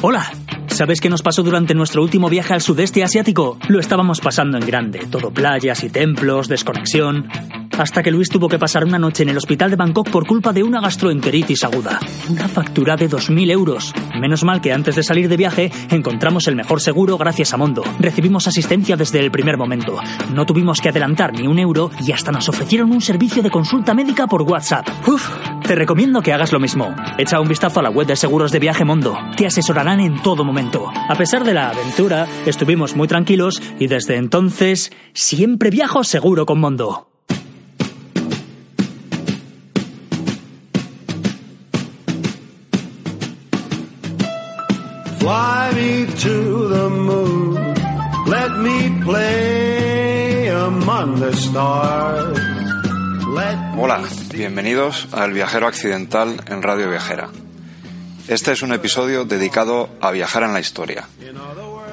Hola. ¿Sabes qué nos pasó durante nuestro último viaje al sudeste asiático? Lo estábamos pasando en grande, todo playas y templos, desconexión. Hasta que Luis tuvo que pasar una noche en el hospital de Bangkok por culpa de una gastroenteritis aguda. Una factura de 2.000 euros. Menos mal que antes de salir de viaje encontramos el mejor seguro gracias a Mondo. Recibimos asistencia desde el primer momento. No tuvimos que adelantar ni un euro y hasta nos ofrecieron un servicio de consulta médica por WhatsApp. Uf, te recomiendo que hagas lo mismo. Echa un vistazo a la web de seguros de viaje Mondo. Te asesorarán en todo momento. A pesar de la aventura, estuvimos muy tranquilos y desde entonces siempre viajo seguro con Mondo. Fly me to the moon. Let me play among the stars. Hola, bienvenidos al Viajero Accidental en Radio Viajera. Este es un episodio dedicado a viajar en la historia,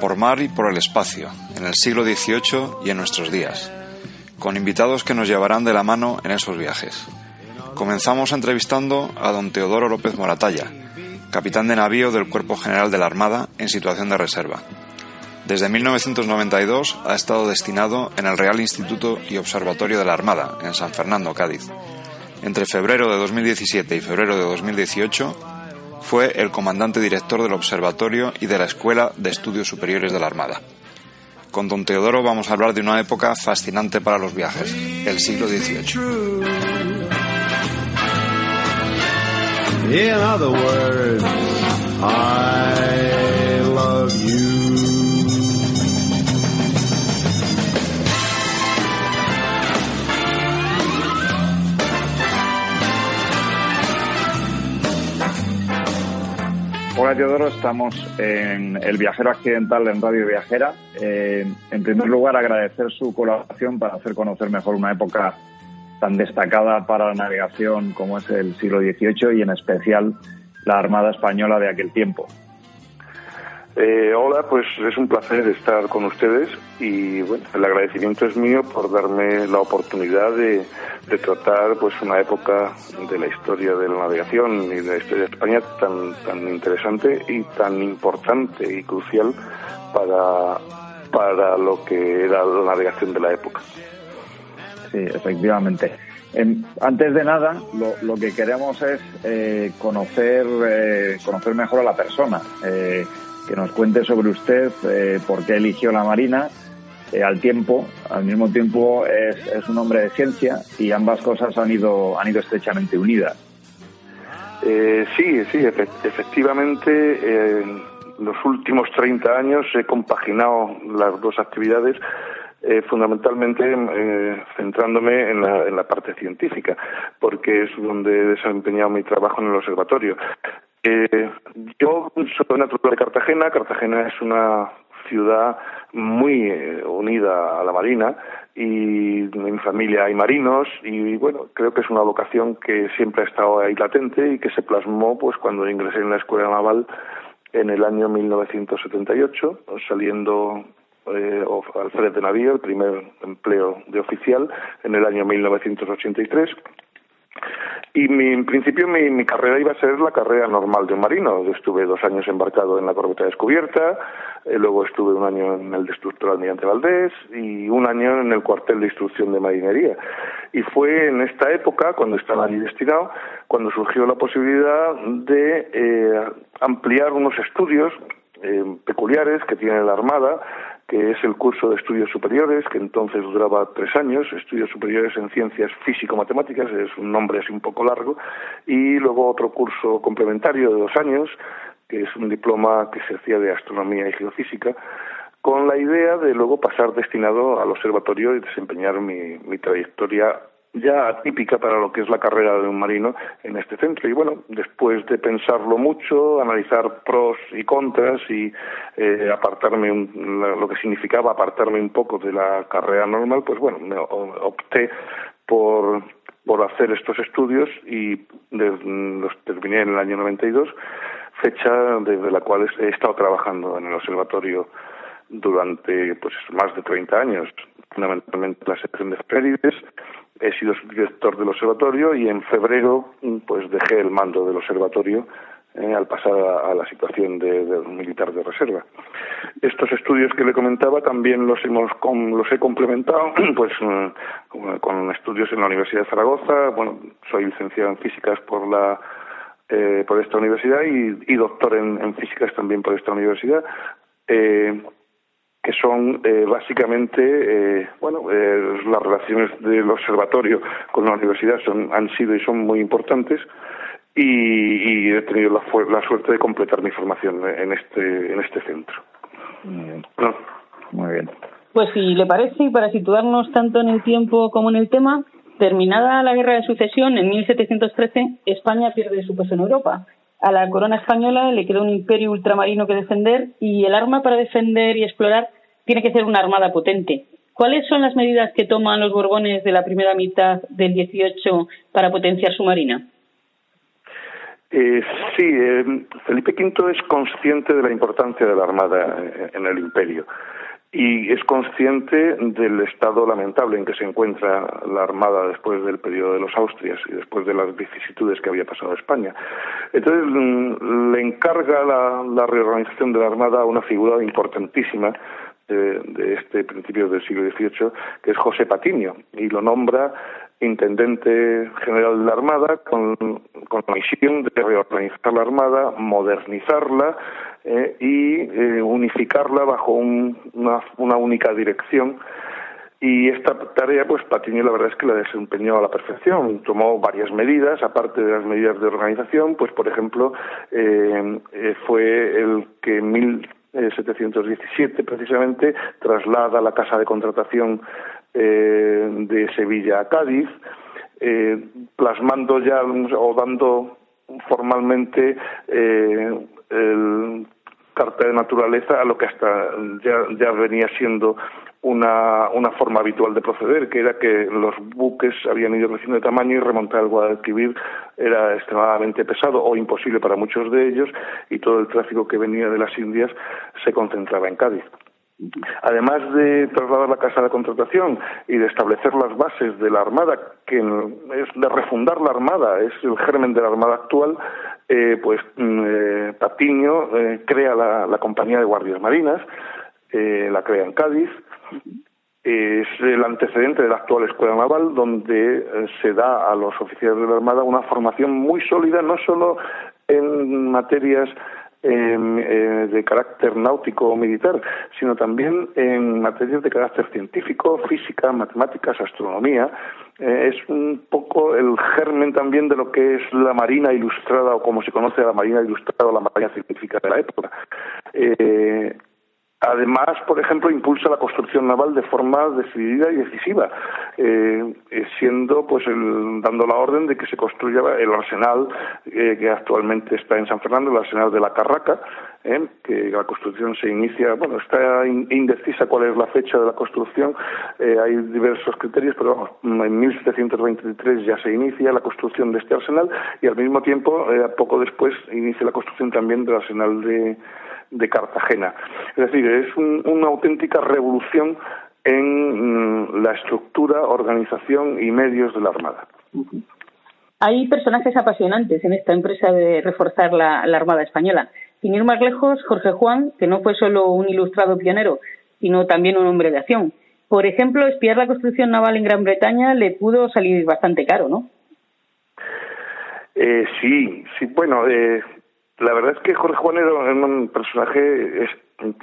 por mar y por el espacio, en el siglo XVIII y en nuestros días, con invitados que nos llevarán de la mano en esos viajes. Comenzamos entrevistando a don Teodoro López Moratalla, capitán de navío del Cuerpo General de la Armada en situación de reserva. Desde 1992 ha estado destinado en el Real Instituto y Observatorio de la Armada, en San Fernando, Cádiz. Entre febrero de 2017 y febrero de 2018 fue el comandante director del Observatorio y de la Escuela de Estudios Superiores de la Armada. Con don Teodoro vamos a hablar de una época fascinante para los viajes, el siglo XVIII. Hola Teodoro, estamos en El Viajero Accidental en Radio Viajera. Eh, en primer lugar, agradecer su colaboración para hacer conocer mejor una época tan destacada para la navegación como es el siglo XVIII y en especial la Armada Española de aquel tiempo. Eh, hola, pues es un placer estar con ustedes y bueno, el agradecimiento es mío por darme la oportunidad de, tratar pues una época de la historia de la navegación y de la historia de España tan, tan interesante y tan importante y crucial para, para lo que era la navegación de la época. Sí, efectivamente. antes de nada, lo, que queremos es eh, conocer, eh, conocer mejor a la persona que nos cuente sobre usted, eh, por qué eligió la Marina. Eh, al tiempo, al mismo tiempo es, un hombre de ciencia y ambas cosas han ido, han ido estrechamente unidas. Eh, sí, sí, efectivamente, en los últimos 30 años he compaginado las dos actividades fundamentalmente centrándome en la, en la, parte científica, porque es donde he desempeñado mi trabajo en el observatorio. Eh, yo soy natural de Cartagena. Cartagena es una ciudad muy eh, unida a la marina y en mi familia hay marinos y bueno, creo que es una vocación que siempre ha estado ahí latente y que se plasmó pues cuando ingresé en la escuela naval en el año 1978, saliendo eh, al frente de navío, el primer empleo de oficial en el año 1983 y mi, en principio mi, mi, carrera iba a ser la carrera normal de un marino. Yo estuve dos años embarcado en la corbeta descubierta, eh, luego estuve un año en el destructor Almirante Valdés y un año en el cuartel de instrucción de marinería. Y fue en esta época, cuando estaba allí destinado, cuando surgió la posibilidad de eh, ampliar unos estudios eh, peculiares que tiene la Armada que es el curso de estudios superiores, que entonces duraba tres años, estudios superiores en ciencias físico-matemáticas, es un nombre así un poco largo, y luego otro curso complementario de dos años, que es un diploma que se hacía de astronomía y geofísica, con la idea de luego pasar destinado al observatorio y desempeñar mi, mi trayectoria ya atípica para lo que es la carrera de un marino en este centro. Y bueno, después de pensarlo mucho, analizar pros y contras y eh, apartarme lo que significaba apartarme un poco de la carrera normal, pues bueno, me opté por, por hacer estos estudios y los terminé en el año 92, fecha desde la cual he estado trabajando en el observatorio durante pues más de 30 años, fundamentalmente la sección de efemérides, he sido director del observatorio y en febrero pues dejé el mando del observatorio eh, al pasar a, la situación de, militar de reserva. Estos estudios que le comentaba también los hemos los he complementado pues mm, con estudios en la Universidad de Zaragoza. Bueno, soy licenciado en físicas por la eh, por esta universidad y, doctor en, físicas también por esta universidad. Eh, que son eh, básicamente, eh, bueno, eh, las relaciones del observatorio con la universidad son, han sido y son muy importantes y, he tenido la, suerte de completar mi formación en este, en este centro. Muy bien. Muy bien. Pues si le parece, y para situarnos tanto en el tiempo como en el tema, terminada la guerra de sucesión en 1713, España pierde su peso en Europa a la corona española le queda un imperio ultramarino que defender y el arma para defender y explorar tiene que ser una armada potente. ¿Cuáles son las medidas que toman los Borbones de la primera mitad del 18 para potenciar su marina? Eh, sí, eh, Felipe V es consciente de la importancia de la Armada eh, en el imperio y es consciente del estado lamentable en que se encuentra la Armada después del periodo de los Austrias y después de las vicisitudes que había pasado España. Entonces mm, le encarga la, reorganización de la Armada a una figura importantísima de, este principio del siglo XVIII, que es José Patiño, y lo nombra intendente general de la Armada con, con la misión de reorganizar la Armada, modernizarla eh, y eh, unificarla bajo una, una, única dirección. Y esta tarea, pues Patiño la verdad es que la desempeñó a la perfección. Tomó varias medidas, aparte de las medidas de organización, pues por ejemplo, eh, fue el que en 1717 precisamente traslada la casa de contratación de Sevilla a Cádiz, plasmando ya o dando formalmente el carta de naturaleza a lo que hasta ya, ya venía siendo una, una forma habitual de proceder, que era que los buques habían ido creciendo de tamaño y remontar el Guadalquivir era extremadamente pesado o imposible para muchos de ellos y todo el tráfico que venía de las Indias se concentraba en Cádiz. Además de trasladar la casa de contratación y de establecer las bases de la Armada, que es de refundar la Armada, es el germen de la Armada actual, eh, pues mm, eh, Patiño eh, crea la, compañía de guardias marinas, la crea en Cádiz, es el antecedente de la actual escuela naval, donde se da a los oficiales de la Armada una formación muy sólida, no solo en materias eh, de carácter náutico o militar, sino también en materias de carácter científico, física, matemáticas, astronomía. Eh, es un poco el germen también de lo que es la marina ilustrada o como se conoce a la marina ilustrada o la marina científica de la época. Eh, Además, por ejemplo, impulsa la construcción naval de forma decidida y decisiva, eh, eh, siendo, pues, dando la orden de que se construya el arsenal eh, que actualmente está en San Fernando, el arsenal de la Carraca, que la construcción se inicia, bueno, está indecisa cuál es la fecha de la construcción, hay diversos criterios, pero vamos, en 1723 ya se inicia la construcción de este arsenal y al mismo tiempo, poco después, inicia la construcción también del arsenal de de Cartagena. Es decir, es una auténtica revolución en mm, la estructura, organización y medios de la Armada. Hay personajes apasionantes en esta empresa de reforzar la, Armada española. Sin ir más lejos, Jorge Juan, que no fue solo un ilustrado pionero, sino también un hombre de acción. Por ejemplo, espiar la construcción naval en Gran Bretaña le pudo salir bastante caro, ¿no? Eh, sí, sí, bueno, eh, la verdad es que Jorge Juan era un personaje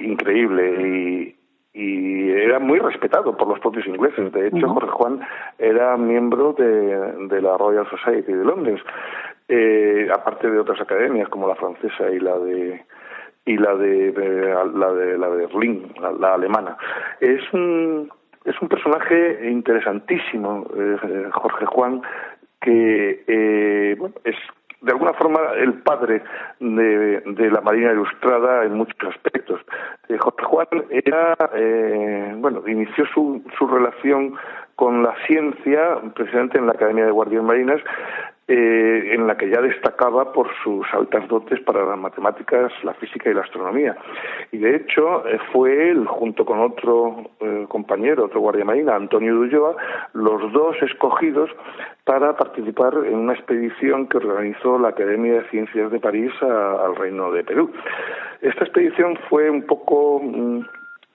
increíble y, era muy respetado por los propios ingleses. De hecho, Jorge Juan era miembro de, la Royal Society de Londres, eh, aparte de otras academias como la francesa y la de y la de, la de la de Berlín, la, alemana. Es un es un personaje interesantísimo, eh, Jorge Juan, que eh, bueno, es de alguna forma el padre de, la Marina Ilustrada en muchos aspectos. Eh, Jorge Juan era, eh, bueno, inició su, su relación con la ciencia precisamente en la Academia de Guardias Marinas eh, en la que ya destacaba por sus altas dotes para las matemáticas, la física y la astronomía. Y de hecho eh, fue él, junto con otro eh, compañero, otro guardia marina, Antonio Dulloa, los dos escogidos para participar en una expedición que organizó la Academia de Ciencias de París al Reino de Perú. Esta expedición fue un poco mm,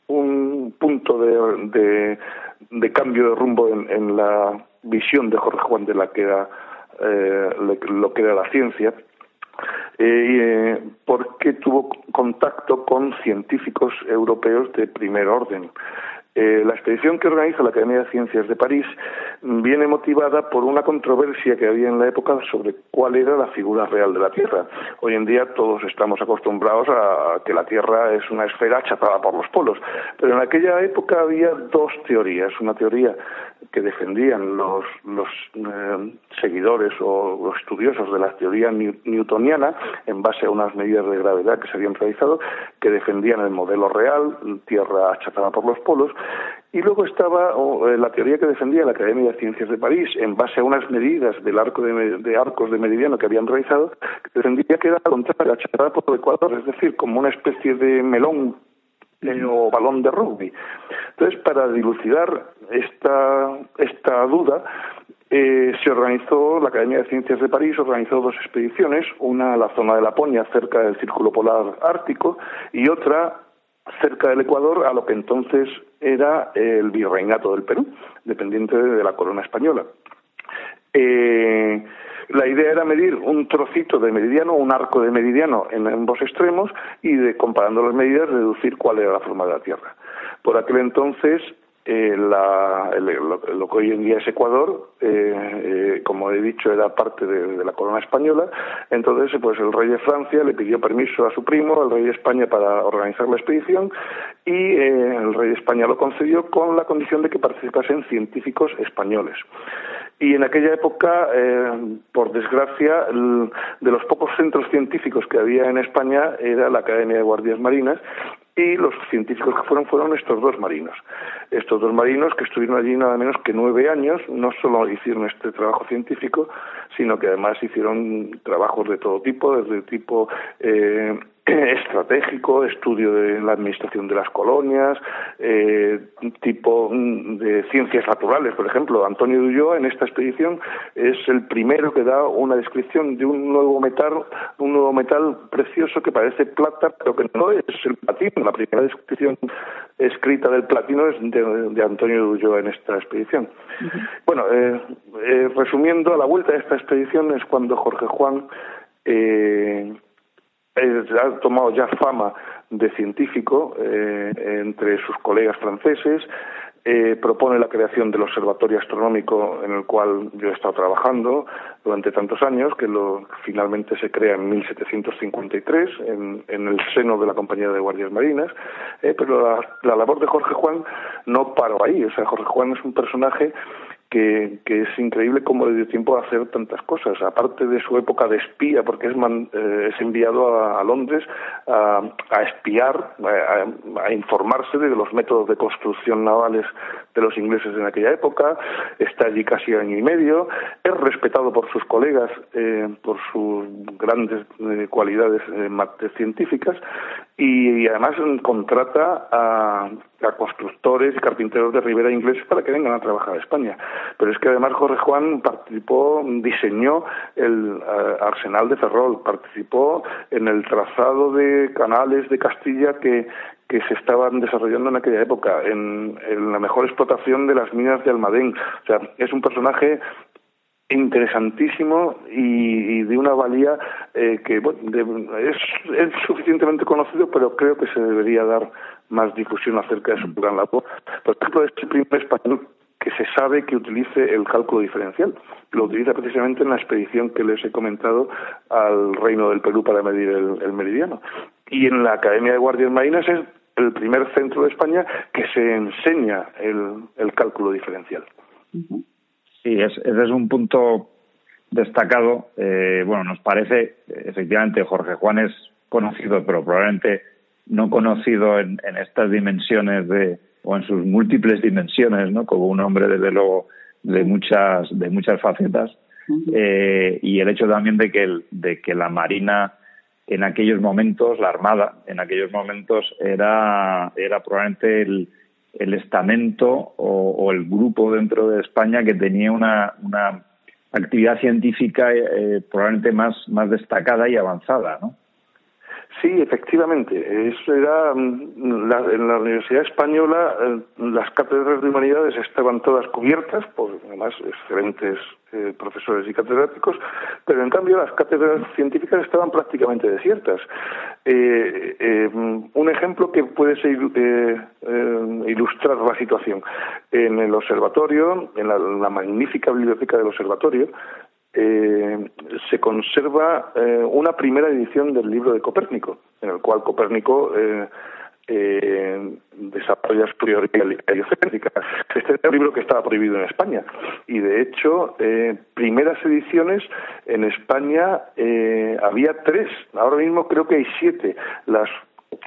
un punto de, cambio de rumbo en, la visión de Jorge Juan de la que era eh, lo que era la ciencia, eh, porque tuvo contacto con científicos europeos de primer orden. Eh, la expedición que organiza la Academia de Ciencias de París viene motivada por una controversia que había en la época sobre cuál era la figura real de la Tierra. Hoy en día todos estamos acostumbrados a que la Tierra es una esfera chapada por los polos, pero en aquella época había dos teorías. Una teoría que defendían los, los eh, seguidores o los estudiosos de la teoría newtoniana en base a unas medidas de gravedad que se habían realizado, que defendían el modelo real, Tierra achatada por los polos, y luego estaba eh, la teoría que defendía la Academia de Ciencias de París en base a unas medidas del arco de, arcos de meridiano que habían realizado, que defendía que era contraria achatada por el Ecuador, es decir, como una especie de melón o balón de rugby. Entonces, para dilucidar esta, esta duda, eh, se organizó, la Academia de Ciencias de París organizó dos expediciones, una a la zona de Laponia, cerca del Círculo Polar Ártico, y otra cerca del Ecuador, a lo que entonces era el virreinato del Perú, dependiente de la corona española. Eh, la idea era medir un trocito de meridiano, un arco de meridiano en ambos extremos y, de, comparando las medidas, deducir cuál era la forma de la Tierra. Por aquel entonces, eh, la, lo, que hoy en día es Ecuador, eh, eh, como he dicho, era parte de, la corona española. Entonces, pues el rey de Francia le pidió permiso a su primo, al rey de España, para organizar la expedición y el rey de España lo concedió con la condición de que participasen científicos españoles. Y en aquella época, por desgracia, de los pocos centros científicos que había en España era la Academia de Guardias Marinas y los científicos que fueron fueron estos dos marinos. Estos dos marinos que estuvieron allí nada menos que nueve años, no solo hicieron este trabajo científico, sino que además hicieron trabajos de todo tipo, desde tipo eh, estratégico, estudio de la administración de las colonias, eh, tipo mm, de ciencias naturales, por ejemplo. Antonio Ulloa en esta expedición es el primero que da una descripción de un nuevo metal, un nuevo metal precioso que parece plata, pero que no es el platino. La primera descripción escrita del platino es de, Antonio Ulloa en esta expedición. Bueno, eh, eh, resumiendo, a la vuelta de esta expedición es cuando Jorge Juan eh, ha tomado ya fama de científico eh, entre sus colegas franceses, eh, propone la creación del Observatorio Astronómico en el cual yo he estado trabajando durante tantos años, que lo, finalmente se crea en 1753 en, en el seno de la Compañía de Guardias Marinas, eh, pero la labor de Jorge Juan no paró ahí, o sea, Jorge Juan es un personaje que, es increíble cómo le dio tiempo a hacer tantas cosas. Aparte de su época de espía, porque es, eh, es enviado a, Londres a, a espiar, a, informarse de los métodos de construcción navales de los ingleses en aquella época, está allí casi año y medio, es respetado por sus colegas eh, por sus grandes eh, cualidades científicas y, además contrata a, a constructores y carpinteros de Ribera ingleses para que vengan a trabajar a España. Pero es que además Jorge Juan participó, diseñó el eh, arsenal de Ferrol, participó en el trazado de canales de Castilla que, que se estaban desarrollando en aquella época, en, la mejor explotación de las minas de Almadén. O sea, es un personaje interesantísimo y, de una valía eh, que es, es, suficientemente conocido, pero creo que se debería dar más difusión acerca de su gran labor. Por ejemplo, es el primer español que se sabe que utilice el cálculo diferencial. Lo utiliza precisamente en la expedición que les he comentado al Reino del Perú para medir el, meridiano. Y en la Academia de Guardias Marinas es el primer centro de España que se enseña el, cálculo diferencial. Sí, ese es un punto destacado. Eh, bueno, nos parece, efectivamente, Jorge Juan es conocido, pero probablemente no conocido en, en estas dimensiones de, o en sus múltiples dimensiones, ¿no? Como un hombre, desde luego, de muchas, de muchas facetas. eh, y el hecho también de que, de que la Marina en aquellos momentos, la Armada, en aquellos momentos era, era probablemente el, el estamento o, el grupo dentro de España que tenía una, una actividad científica eh, probablemente más, más destacada y avanzada, ¿no? Sí, efectivamente. Eso era mm, en la Universidad Española eh, las cátedras de humanidades estaban todas cubiertas por además excelentes eh, profesores y catedráticos, pero en cambio las cátedras científicas estaban prácticamente desiertas. Eh, un ejemplo que puede ser, ilustrar la situación en el observatorio, en la magnífica biblioteca del observatorio, eh, se conserva eh, una primera edición del libro de Copérnico, en el cual Copérnico eh, eh, desarrolla su teoría heliocéntrica. Este es un libro que estaba prohibido en España y, de hecho, eh, primeras ediciones en España había tres. Ahora mismo creo que hay siete. Las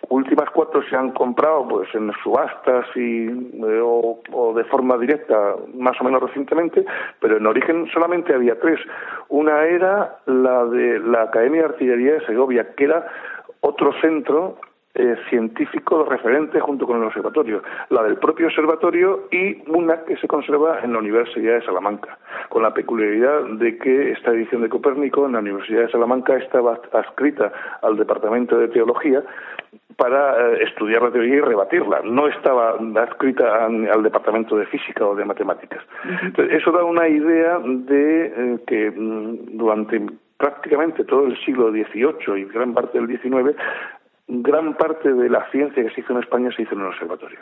últimas cuatro se han comprado pues en subastas y eh, o, de forma directa más o menos recientemente pero en origen solamente había tres. Una era la de la Academia de Artillería de Segovia que era otro centro eh, científico referente junto con el observatorio, la del propio observatorio y una que se conserva en la Universidad de Salamanca, con la peculiaridad de que esta edición de Copérnico en la Universidad de Salamanca estaba adscrita al Departamento de Teología para eh, estudiar la teoría y rebatirla. No estaba adscrita al departamento de física o de matemáticas. eso da una idea de eh, que mm, durante prácticamente todo el siglo XVIII y gran parte del XIX, gran parte de la ciencia que se hizo en España se hizo en el observatorio.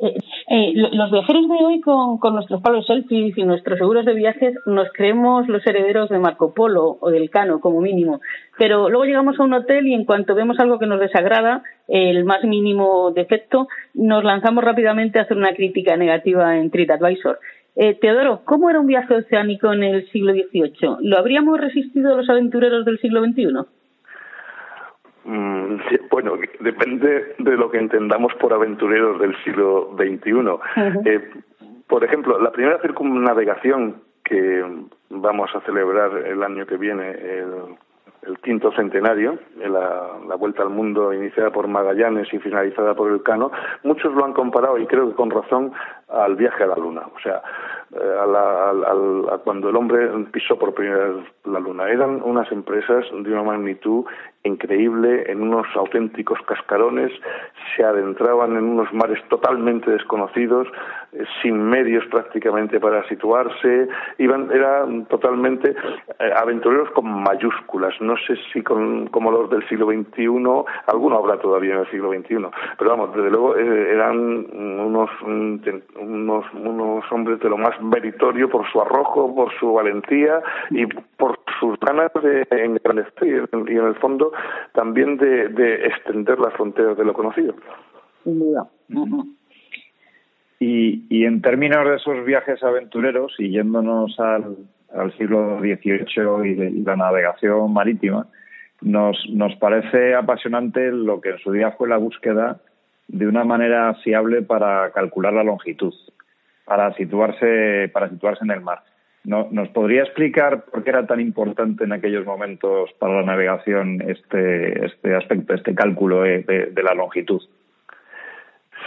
Eh, eh, los viajeros de hoy con, nuestros palos selfies y nuestros seguros de viajes nos creemos los herederos de Marco Polo o del Cano como mínimo, pero luego llegamos a un hotel y en cuanto vemos algo que nos desagrada, el más mínimo defecto, nos lanzamos rápidamente a hacer una crítica negativa en TripAdvisor. Eh, Teodoro, ¿cómo era un viaje oceánico en el siglo XVIII? ¿Lo habríamos resistido los aventureros del siglo XXI? Mm, bueno, depende de lo que entendamos por aventureros del siglo XXI. Eh, por ejemplo, la primera circunnavegación que vamos a celebrar el año que viene, el, quinto centenario, la, la, vuelta al mundo iniciada por Magallanes y finalizada por el Cano, muchos lo han comparado, y creo que con razón, al viaje a la Luna. O sea, eh, a, la, a, cuando el hombre pisó por primera vez la Luna. Eran unas empresas de una magnitud increíble, en unos auténticos cascarones, se adentraban en unos mares totalmente desconocidos, eh, sin medios prácticamente para situarse, iban, eran totalmente eh, aventureros con mayúsculas, no sé si con, como los del siglo XXI, alguno habrá todavía en el siglo XXI, pero vamos, desde luego eran unos, unos, unos hombres de lo más meritorio por su arrojo, por su valentía y por sus ganas de engrandecer y en el fondo también de, extender las fronteras de lo conocido. Y, y en términos de esos viajes aventureros y yéndonos al, al siglo XVIII y, de, la navegación marítima, nos, nos parece apasionante lo que en su día fue la búsqueda de una manera fiable para calcular la longitud para situarse, para situarse en el mar. ¿No, ¿Nos podría explicar por qué era tan importante en aquellos momentos para la navegación este, este aspecto, este cálculo de, la longitud?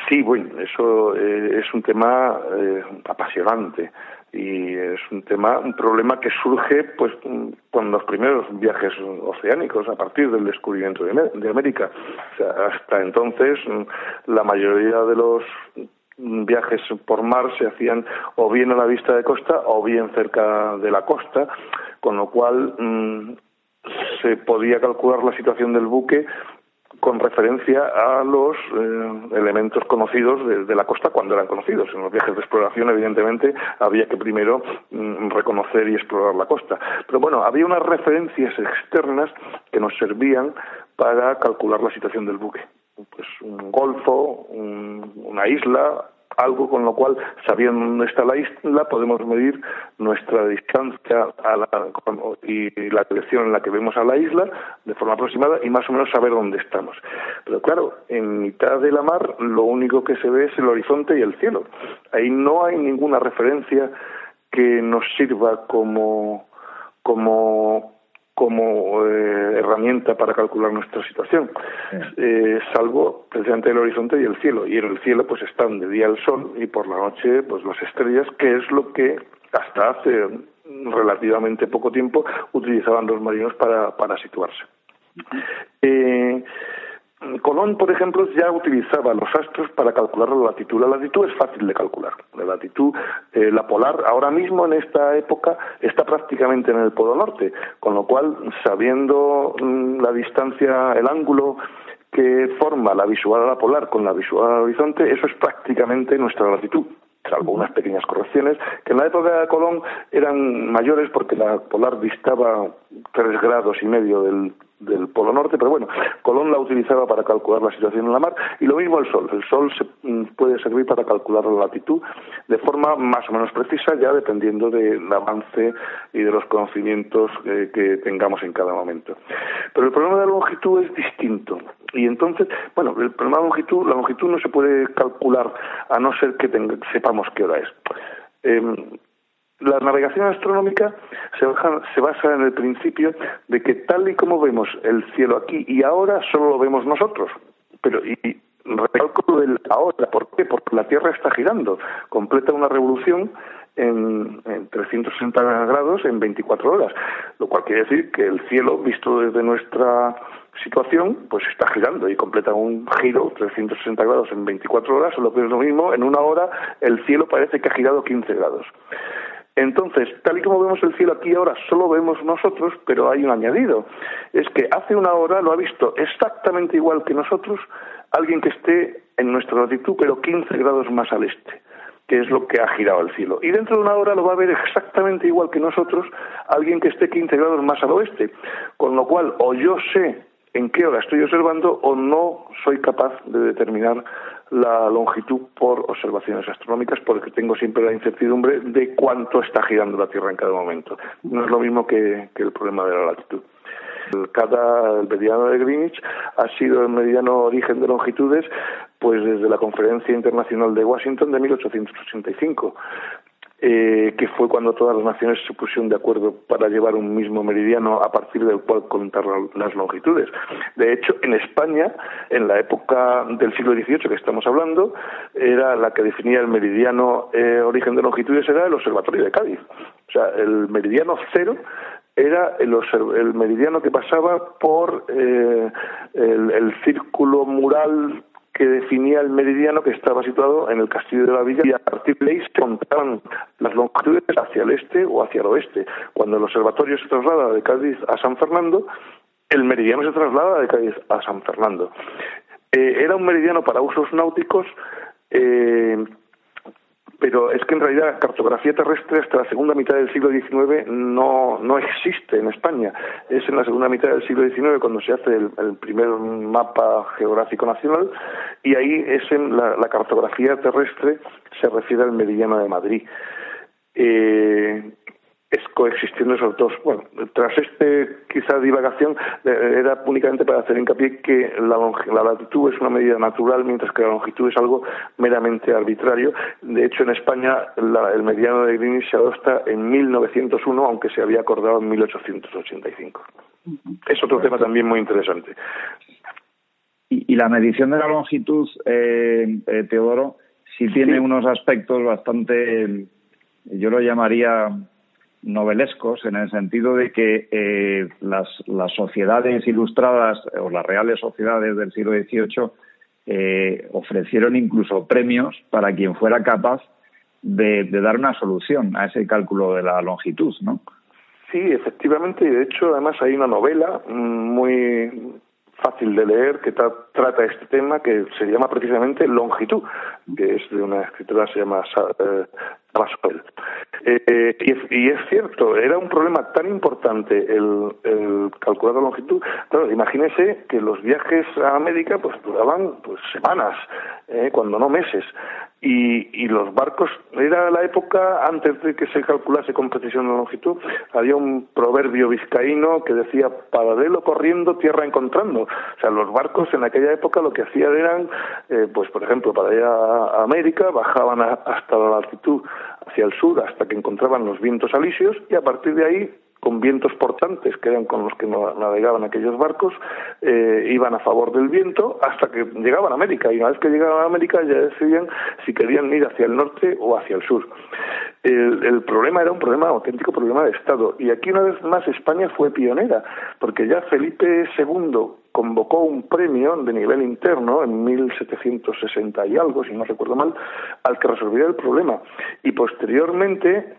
Sí, bueno, eso eh, es un tema eh, apasionante y es un tema, un problema que surge pues con los primeros viajes oceánicos a partir del descubrimiento de, América. O sea, hasta entonces la mayoría de los viajes por mar se hacían o bien a la vista de costa o bien cerca de la costa, con lo cual mm, se podía calcular la situación del buque con referencia a los eh, elementos conocidos de, la costa cuando eran conocidos. En los viajes de exploración, evidentemente, había que primero mm, reconocer y explorar la costa. Pero bueno, había unas referencias externas que nos servían para calcular la situación del buque pues un golfo, una isla, algo con lo cual, sabiendo dónde está la isla, podemos medir nuestra distancia a la, y la dirección en la que vemos a la isla de forma aproximada y más o menos saber dónde estamos. Pero claro, en mitad de la mar lo único que se ve es el horizonte y el cielo. Ahí no hay ninguna referencia que nos sirva como, como, como eh, herramienta para calcular nuestra situación, eh, salvo precisamente el horizonte y el cielo. Y en el cielo pues están de día el sol y por la noche pues las estrellas, que es lo que hasta hace relativamente poco tiempo utilizaban los marinos para, para situarse. Eh, Colón, por ejemplo, ya utilizaba los astros para calcular la latitud. La latitud es fácil de calcular. La latitud, eh, la polar, ahora mismo en esta época está prácticamente en el polo norte, con lo cual, sabiendo mm, la distancia, el ángulo que forma la visual a la polar con la visual al horizonte, eso es prácticamente nuestra latitud salvo unas pequeñas correcciones, que en la época de Colón eran mayores porque la polar distaba tres grados y medio del, del Polo Norte, pero bueno, Colón la utilizaba para calcular la situación en la mar y lo mismo el Sol. El Sol se, mm, puede servir para calcular la latitud de forma más o menos precisa, ya dependiendo del avance y de los conocimientos eh, que tengamos en cada momento. Pero el problema de la longitud es distinto. Y entonces, bueno, el problema de longitud, la longitud no se puede calcular a no ser que sepamos qué hora es. Em, la navegación astronómica se, basa en el principio de que tal y como vemos el cielo aquí y ahora, solo lo vemos nosotros. Pero, y recalco el ahora, ¿por qué? Porque la Tierra está girando, completa una revolución en, en 360 grados en 24 horas, lo cual quiere decir que el cielo, visto desde nuestra situación, pues está girando y completa un giro 360 grados en 24 horas, lo que es lo mismo, en una hora el cielo parece que ha girado 15 grados. Entonces, tal y como vemos el cielo aquí ahora, solo vemos nosotros, pero hay un añadido. Es que hace una hora lo ha visto exactamente igual que nosotros alguien que esté en nuestra latitud, pero 15 grados más al este, que es lo que ha girado el cielo. Y dentro de una hora lo va a ver exactamente igual que nosotros alguien que esté 15 grados más al oeste. Con lo cual, o yo sé en qué hora estoy observando o no soy capaz de determinar la longitud por observaciones astronómicas porque tengo siempre la incertidumbre de cuánto está girando la Tierra en cada momento. No es lo mismo que, el problema de la latitud. Cada el meridiano de Greenwich ha sido el meridiano origen de longitudes pues desde la Conferencia Internacional de Washington de 1885 eh, que fue cuando todas las naciones se pusieron de acuerdo para llevar un mismo meridiano a partir del cual contar las longitudes. De hecho, en España, en la época del siglo XVIII que estamos hablando, era la que definía el meridiano eh, origen de longitudes era el Observatorio de Cádiz. O sea, el meridiano cero era el, el, meridiano que pasaba por eh, el, el, círculo mural que definía el meridiano que estaba situado en el castillo de la villa y a partir de ahí se contaban las longitudes hacia el este o hacia el oeste. Cuando el observatorio se traslada de Cádiz a San Fernando, el meridiano se traslada de Cádiz a San Fernando. Eh, era un meridiano para usos náuticos eh, pero es que en realidad la cartografía terrestre hasta la segunda mitad del siglo XIX no, no existe en España. Es en la segunda mitad del siglo XIX cuando se hace el, primer mapa geográfico nacional y ahí es en la, la cartografía terrestre se refiere al meridiano de Madrid. Eh, es coexistiendo esos dos. Bueno, tras este quizá divagación eh, era únicamente para hacer hincapié que la, la, latitud es una medida natural mientras que la longitud es algo meramente arbitrario. De hecho, en España el mediano de Greenwich se adopta en 1901, aunque se había acordado en 1885. Es otro tema también muy interesante. Y, la medición de la longitud, eh, eh, Teodoro, sí tiene unos aspectos bastante, yo lo llamaría novelescos en el sentido de que eh, las, las, sociedades ilustradas o las reales sociedades del siglo XVIII eh, ofrecieron incluso premios para quien fuera capaz de, dar una solución a ese cálculo de la longitud, ¿no? Sí, efectivamente. De hecho, además hay una novela mm, muy fácil de leer que trata este tema que se llama precisamente Longitud, que es de una escritora que se llama eh, eh, y, es, cierto, era un problema tan importante el, el calcular la longitud. Claro, imagínese que los viajes a América pues duraban pues semanas, eh, cuando no meses. Y, y los barcos, era la época antes de que se calculase con precisión la longitud, había un proverbio vizcaíno que decía paralelo corriendo, tierra encontrando. O sea, los barcos en aquella época lo que hacían eran, eh, pues por ejemplo, para ir a América, bajaban hasta la altitud hacia el sur hasta que encontraban los vientos alisios y a partir de ahí con vientos portantes, que eran con los que navegaban aquellos barcos, eh, iban a favor del viento hasta que llegaban a América. Y una vez que llegaban a América ya decidían si querían ir hacia el norte o hacia el sur. El, problema era un problema, auténtico problema de Estado. Y aquí una vez más España fue pionera, porque ya Felipe II convocó un premio de nivel interno en 1760 y algo, si no recuerdo mal, al que resolviera el problema. Y posteriormente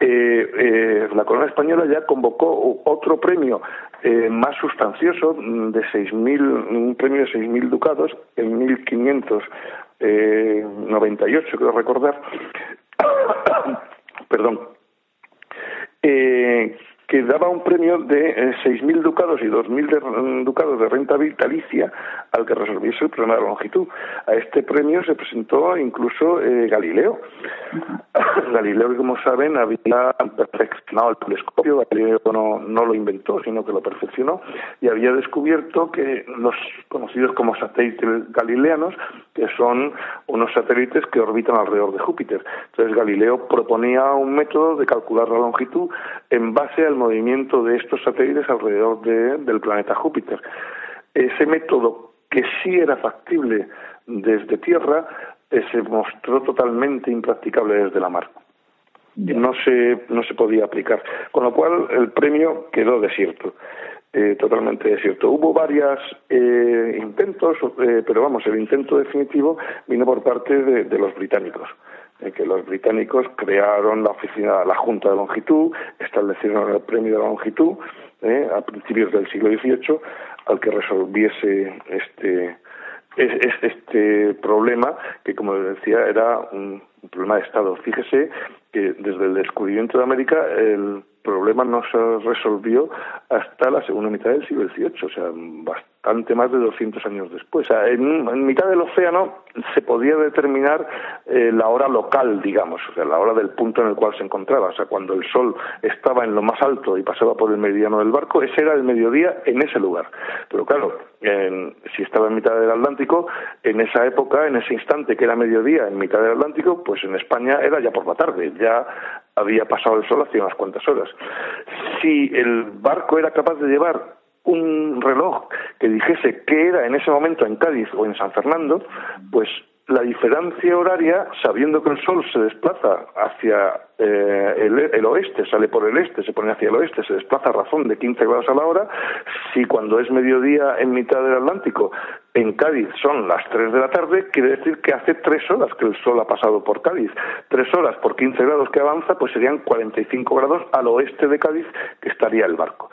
eh, eh, la corona española ya convocó otro premio eh, más sustancioso mm, de 6.000, un premio de 6.000 ducados en 1598, creo recordar. Perdón. Que daba un premio de eh, seis 6.000 ducados y 2.000 mm, ducados de renta vitalicia al que resolviese el problema de la longitud. A este premio se presentó incluso eh, Galileo. Galileo, como saben, había perfeccionado el telescopio, Galileo no, no lo inventó, sino que lo perfeccionó, y había descubierto que los conocidos como satélites galileanos, que son unos satélites que orbitan alrededor de Júpiter. Entonces Galileo proponía un método de calcular la longitud en base al movimiento de estos satélites alrededor del planeta Júpiter. Ese método, que sí era factible desde Tierra, eh, se mostró totalmente impracticable desde la mar. No se, no se podía aplicar. Con lo cual, el premio quedó desierto. Eh, totalmente desierto. Hubo varios eh, intentos, pero vamos, el intento definitivo vino por parte de los británicos que los británicos crearon la oficina, la Junta de Longitud, establecieron el premio de longitud eh, a principios del siglo XVIII al que resolviese este este problema que como decía era un problema de Estado. Fíjese que desde el descubrimiento de América el problema no se resolvió hasta la segunda mitad del siglo XVIII, o sea, bastante más de 200 años después. En, mitad del océano se podía determinar eh, la hora local, digamos, o sea, la hora del punto en el cual se encontraba. O sea, cuando el sol estaba en lo más alto y pasaba por el meridiano del barco, ese era el mediodía en ese lugar. Pero claro, si estaba en mitad del Atlántico, en esa época, en ese instante que era mediodía en mitad del Atlántico, pues en España era ya por la tarde, ya había pasado el sol hace unas cuantas horas. Si el barco era capaz de llevar un reloj que dijese qué era en ese momento en Cádiz o en San Fernando, pues la diferencia horaria, sabiendo que el sol se desplaza hacia eh, el, oeste, sale por el este, se pone hacia el oeste, se desplaza a razón de 15 grados a la hora, si cuando es mediodía en mitad del Atlántico en Cádiz son las 3 de la tarde, quiere decir que hace 3 horas que el sol ha pasado por Cádiz. 3 horas por 15 grados que avanza, pues serían 45 grados al oeste de Cádiz que estaría el barco.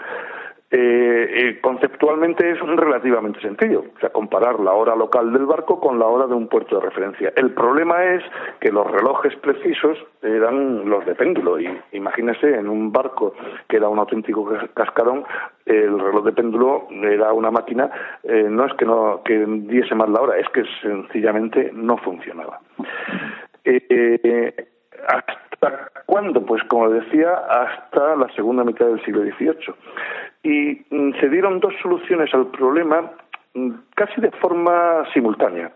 Eh, eh, conceptualmente es relativamente sencillo, o sea, comparar la hora local del barco con la hora de un puerto de referencia. El problema es que los relojes precisos eran los de péndulo y imagínese en un barco que era un auténtico cascarón, el reloj de péndulo era una máquina, eh, no es que no que diese más la hora, es que sencillamente no funcionaba. ¿Hasta cuándo? Pues como decía, hasta la segunda mitad del siglo XVIII y mm, se dieron dos soluciones al problema mm, casi de forma simultánea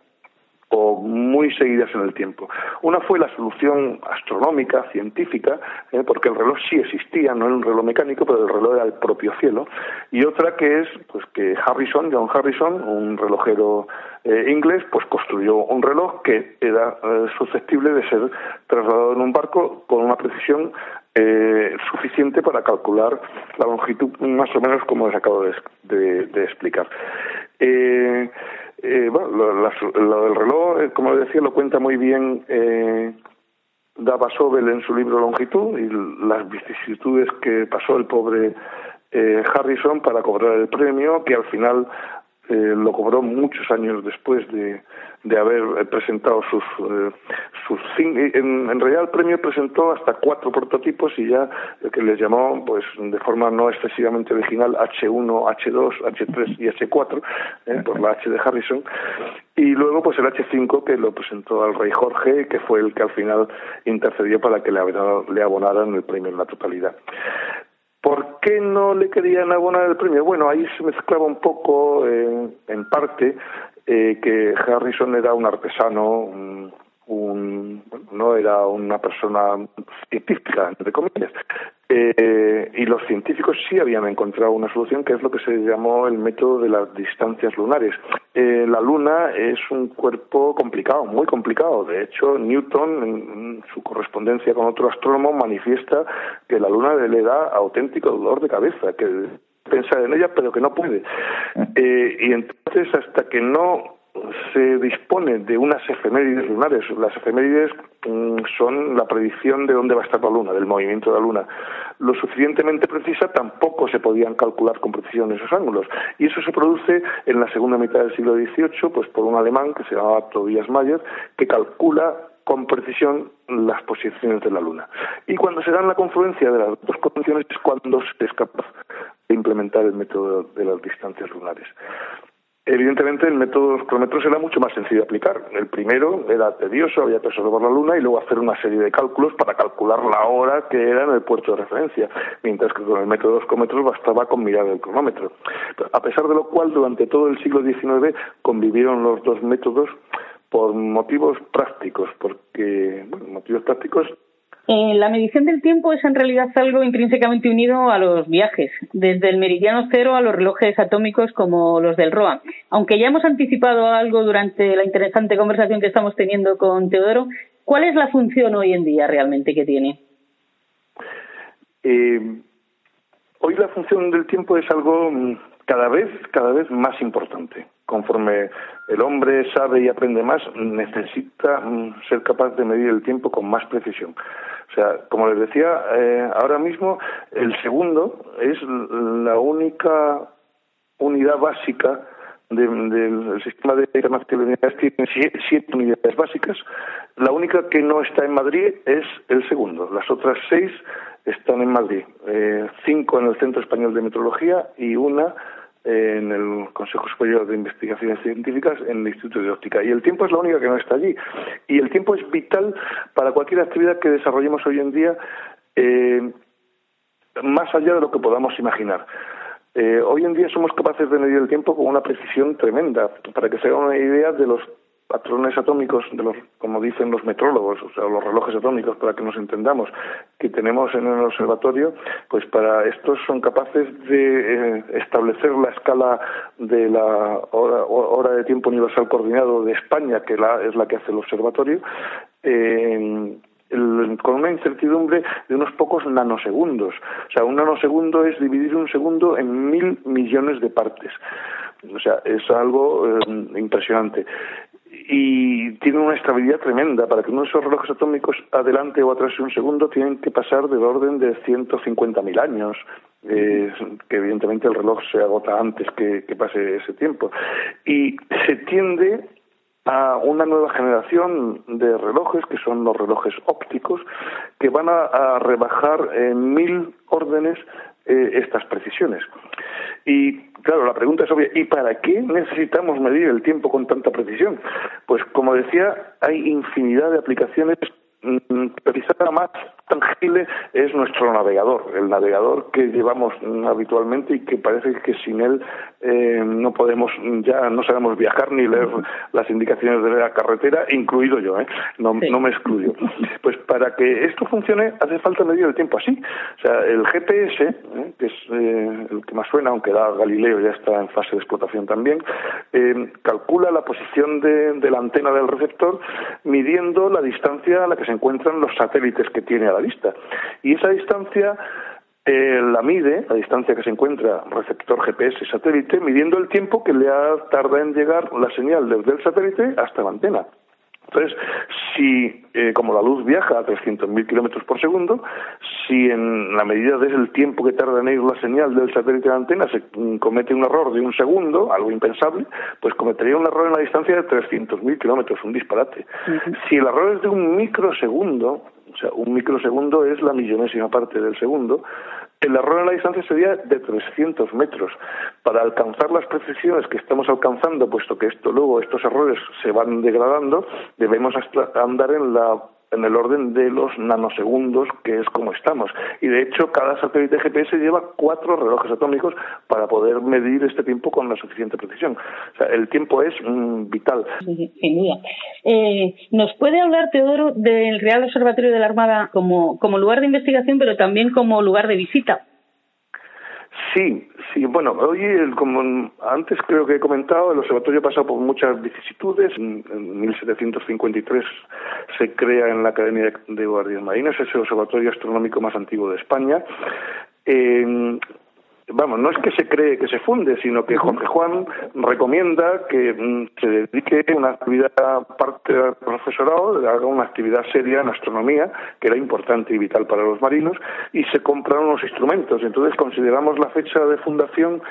o muy seguidas en el tiempo. Una fue la solución astronómica, científica, eh, porque el reloj sí existía, no era un reloj mecánico, pero el reloj era el propio cielo. Y otra que es pues que Harrison, John Harrison, un relojero eh, inglés, pues construyó un reloj que era eh, susceptible de ser trasladado en un barco con una precisión suficiente para calcular la longitud, más o menos como les acabo de, de explicar. Eh, bueno, lo, del reloj, eh, como decía, lo cuenta muy bien eh, Dava Sobel en su libro Longitud y las vicisitudes que pasó el pobre eh, Harrison para cobrar el premio, que al final eh, lo cobró muchos años después de, de haber presentado sus, eh, sus en, en, realidad el premio presentó hasta cuatro prototipos y ya el que les llamó pues de forma no excesivamente original H1, H2, H3 y H4 eh, por la H de Harrison. Y luego pues el H5 que lo presentó al rey Jorge que fue el que al final intercedió para que le, le abonaran el premio en la totalidad ¿Por qué no le querían abonar el premio? Bueno, ahí se mezclaba un poco, en parte, eh, que Harrison era un artesano, un, un, no era una persona científica, entre comillas. Eh, y los científicos sí habían encontrado una solución que es lo que se llamó el método de las distancias lunares. Eh, la Luna es un cuerpo complicado, muy complicado. De hecho, Newton, en su correspondencia con otro astrónomo, manifiesta que la Luna le da auténtico dolor de cabeza, que pensar en ella, pero que no puede. Eh, y entonces, hasta que no se dispone de unas efemérides lunares. Las efemérides mm, son la predicción de dónde va a estar la Luna, del movimiento de la Luna. Lo suficientemente precisa tampoco se podían calcular con precisión esos ángulos. Y eso se produce en la segunda mitad del siglo XVIII, pues por un alemán que se llamaba Tobias Mayer, que calcula con precisión las posiciones de la Luna. Y cuando se dan la confluencia de las dos condiciones es cuando se es capaz de implementar el método de las distancias lunares. Evidentemente, el método de los cronómetros era mucho más sencillo de aplicar. El primero era tedioso, había que observar la luna y luego hacer una serie de cálculos para calcular la hora que era en el puerto de referencia, mientras que con el método de los cronómetros bastaba con mirar el cronómetro. A pesar de lo cual, durante todo el siglo XIX convivieron los dos métodos por motivos prácticos, porque, bueno, motivos prácticos eh, la medición del tiempo es en realidad algo intrínsecamente unido a los viajes, desde el meridiano cero a los relojes atómicos como los del ROA. Aunque ya hemos anticipado algo durante la interesante conversación que estamos teniendo con Teodoro, ¿cuál es la función hoy en día realmente que tiene? Eh, hoy la función del tiempo es algo mm, cada vez, cada vez más importante. Conforme el hombre sabe y aprende más, necesita mm, ser capaz de medir el tiempo con más precisión. O sea, como les decía, eh, ahora mismo el segundo es la única unidad básica del sistema de unidades tiene siete, unidades básicas. La única que no está en Madrid es el segundo. Las otras seis están en Madrid. Eh, cinco en el Centro Español de Metrología y una en el Consejo Superior de Investigaciones Científicas en el Instituto de Óptica. Y el tiempo es la única que no está allí. Y el tiempo es vital para cualquier actividad que desarrollemos hoy en día, eh, más allá de lo que podamos imaginar. Eh, hoy en día somos capaces de medir el tiempo con una precisión tremenda. Para que se haga una idea de los patrones atómicos, de los, como dicen los metrólogos, o sea, los relojes atómicos, para que nos entendamos, que tenemos en el observatorio, pues para estos son capaces de eh, establecer la escala de la hora, de tiempo universal coordinado de España, que la, es la que hace el observatorio, con una incertidumbre de unos pocos nanosegundos. O sea, un nanosegundo es dividir un segundo en mil millones de partes. O sea, es algo eh, impresionante y tiene una estabilidad tremenda. Para que uno de esos relojes atómicos adelante o atrás un segundo tienen que pasar del orden de 150.000 años, eh, que evidentemente el reloj se agota antes que, pase ese tiempo. Y se tiende a una nueva generación de relojes, que son los relojes ópticos, que van a, rebajar en mil órdenes eh, estas precisiones. Y claro, la pregunta es obvia, ¿y para qué necesitamos medir el tiempo con tanta precisión? Pues como decía, hay infinidad de aplicaciones quizá la más tangible es nuestro navegador, el navegador que llevamos habitualmente y que parece que sin él eh, no podemos, ya no sabemos viajar ni leer las indicaciones de la carretera, incluido yo, ¿eh? no, no me excluyo. Pues para que esto funcione hace falta medir el tiempo así. O sea, el GPS, ¿eh? que es eh, el que más suena, aunque da Galileo ya está en fase de explotación también, calcula la posición de, de la antena del receptor midiendo la distancia a la que se encuentran los satélites que tiene a la vista. Y esa distancia eh, la mide, la distancia que se encuentra receptor GPS satélite, midiendo el tiempo que le ha tardado en llegar la señal desde el satélite hasta la antena. Entonces, si, eh, como la luz viaja a 300.000 kilómetros por segundo, si en la medida del tiempo que tarda en ir la señal del satélite de la antena se comete un error de un segundo, algo impensable, pues cometería un error en la distancia de 300.000 kilómetros, un disparate. Si el error es de un microsegundo, o sea, un microsegundo es la millonésima parte del segundo, el error en la distancia sería de 300 metros. Para alcanzar las precisiones que estamos alcanzando, puesto que esto luego estos errores se van degradando, debemos andar en la en el orden de los nanosegundos, que es como estamos. Y de hecho, cada satélite GPS lleva cuatro relojes atómicos para poder medir este tiempo con la suficiente precisión. O sea, el tiempo es mm, vital. sin duda. Eh, ¿Nos puede hablar, Teodoro, del Real Observatorio de la Armada como, como lugar de investigación, pero también como lugar de visita? Sí, sí. Bueno, hoy, como antes creo que he comentado, el observatorio ha pasado por muchas vicisitudes. En 1753 se crea en la Academia de Guardias Marinas, es el observatorio astronómico más antiguo de España vamos, no es que se cree que se funde, sino que Jorge Juan recomienda que mm, se dedique una actividad parte del profesorado, haga una actividad seria en astronomía, que era importante y vital para los marinos, y se compraron unos instrumentos. Entonces consideramos la fecha de fundación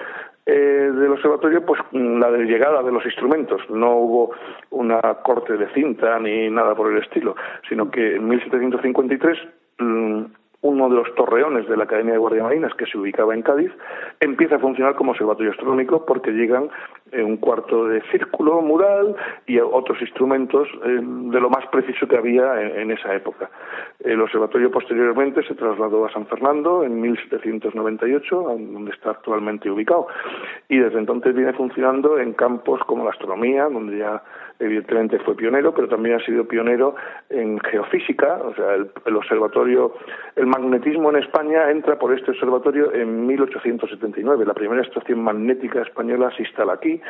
eh, del observatorio, pues mm, la de llegada de los instrumentos. No hubo una corte de cinta ni nada por el estilo, sino que en 1753 uno de los torreones de la Academia de Guardia Marinas, que se ubicaba en Cádiz, empieza a funcionar como observatorio astronómico porque llegan eh, un cuarto de círculo mural y otros instrumentos eh, de lo más preciso que había en, esa época. El observatorio posteriormente se trasladó a San Fernando en 1798, donde está actualmente ubicado, y desde entonces viene funcionando en campos como la astronomía, donde ya evidentemente fue pionero, pero también ha sido pionero en geofísica, o sea, el, observatorio, el magnetismo en España entra por este observatorio en 1879. La primera estación magnética española se instala aquí,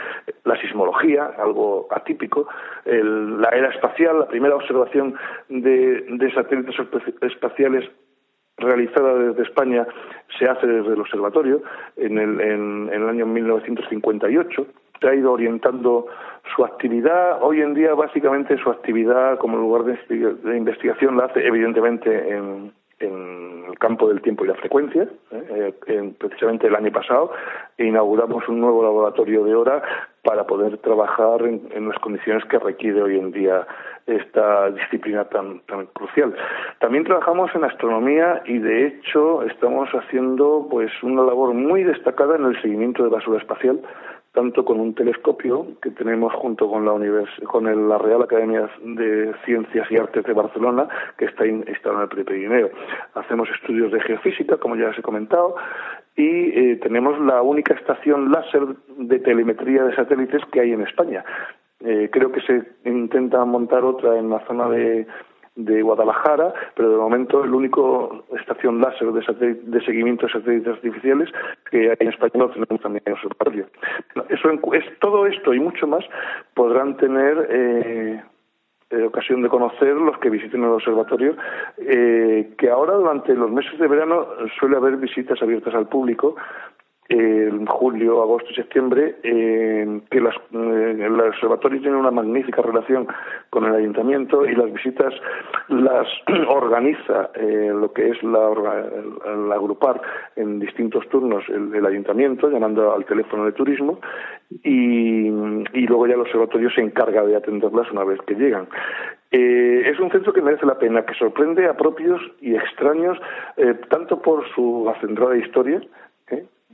la sismología, algo atípico, la era espacial, la primera observación de, de satélites espaciales realizada desde España se hace desde el observatorio en el, en el año 1958 se ha ido orientando su actividad. Hoy en día, básicamente, su actividad como lugar de, investigación la hace, evidentemente, en, el campo del tiempo y la frecuencia. ¿eh? precisamente el año pasado inauguramos un nuevo laboratorio de hora para poder trabajar en, las condiciones que requiere hoy en día esta disciplina tan, tan crucial. También trabajamos en astronomía y de hecho estamos haciendo pues una labor muy destacada en el seguimiento de basura espacial tanto con un telescopio que tenemos junto con la con la Real Academia de Ciencias y Artes de Barcelona, que está instalado en el Pirineo. Hacemos estudios de geofísica, como ya os he comentado, y eh, tenemos la única estación láser de telemetría de satélites que hay en España. Eh, creo que se intenta montar otra en la zona de de Guadalajara, pero de momento el único estación láser de, de seguimiento de satélites artificiales que hay en España lo tenemos también en observatorio. Eso es todo esto y mucho más podrán tener eh, eh, ocasión de conocer los que visiten el observatorio, eh, que ahora durante los meses de verano suele haber visitas abiertas al público en julio, agosto y septiembre, que las, eh, el observatorio tiene una magnífica relación con el ayuntamiento y las visitas las organiza eh, lo que es la, agrupar en distintos turnos el, ayuntamiento, llamando al teléfono de turismo, y, y, luego ya el observatorio se encarga de atenderlas una vez que llegan. Eh, es un centro que merece la pena, que sorprende a propios y extraños, tanto por su acendrada historia,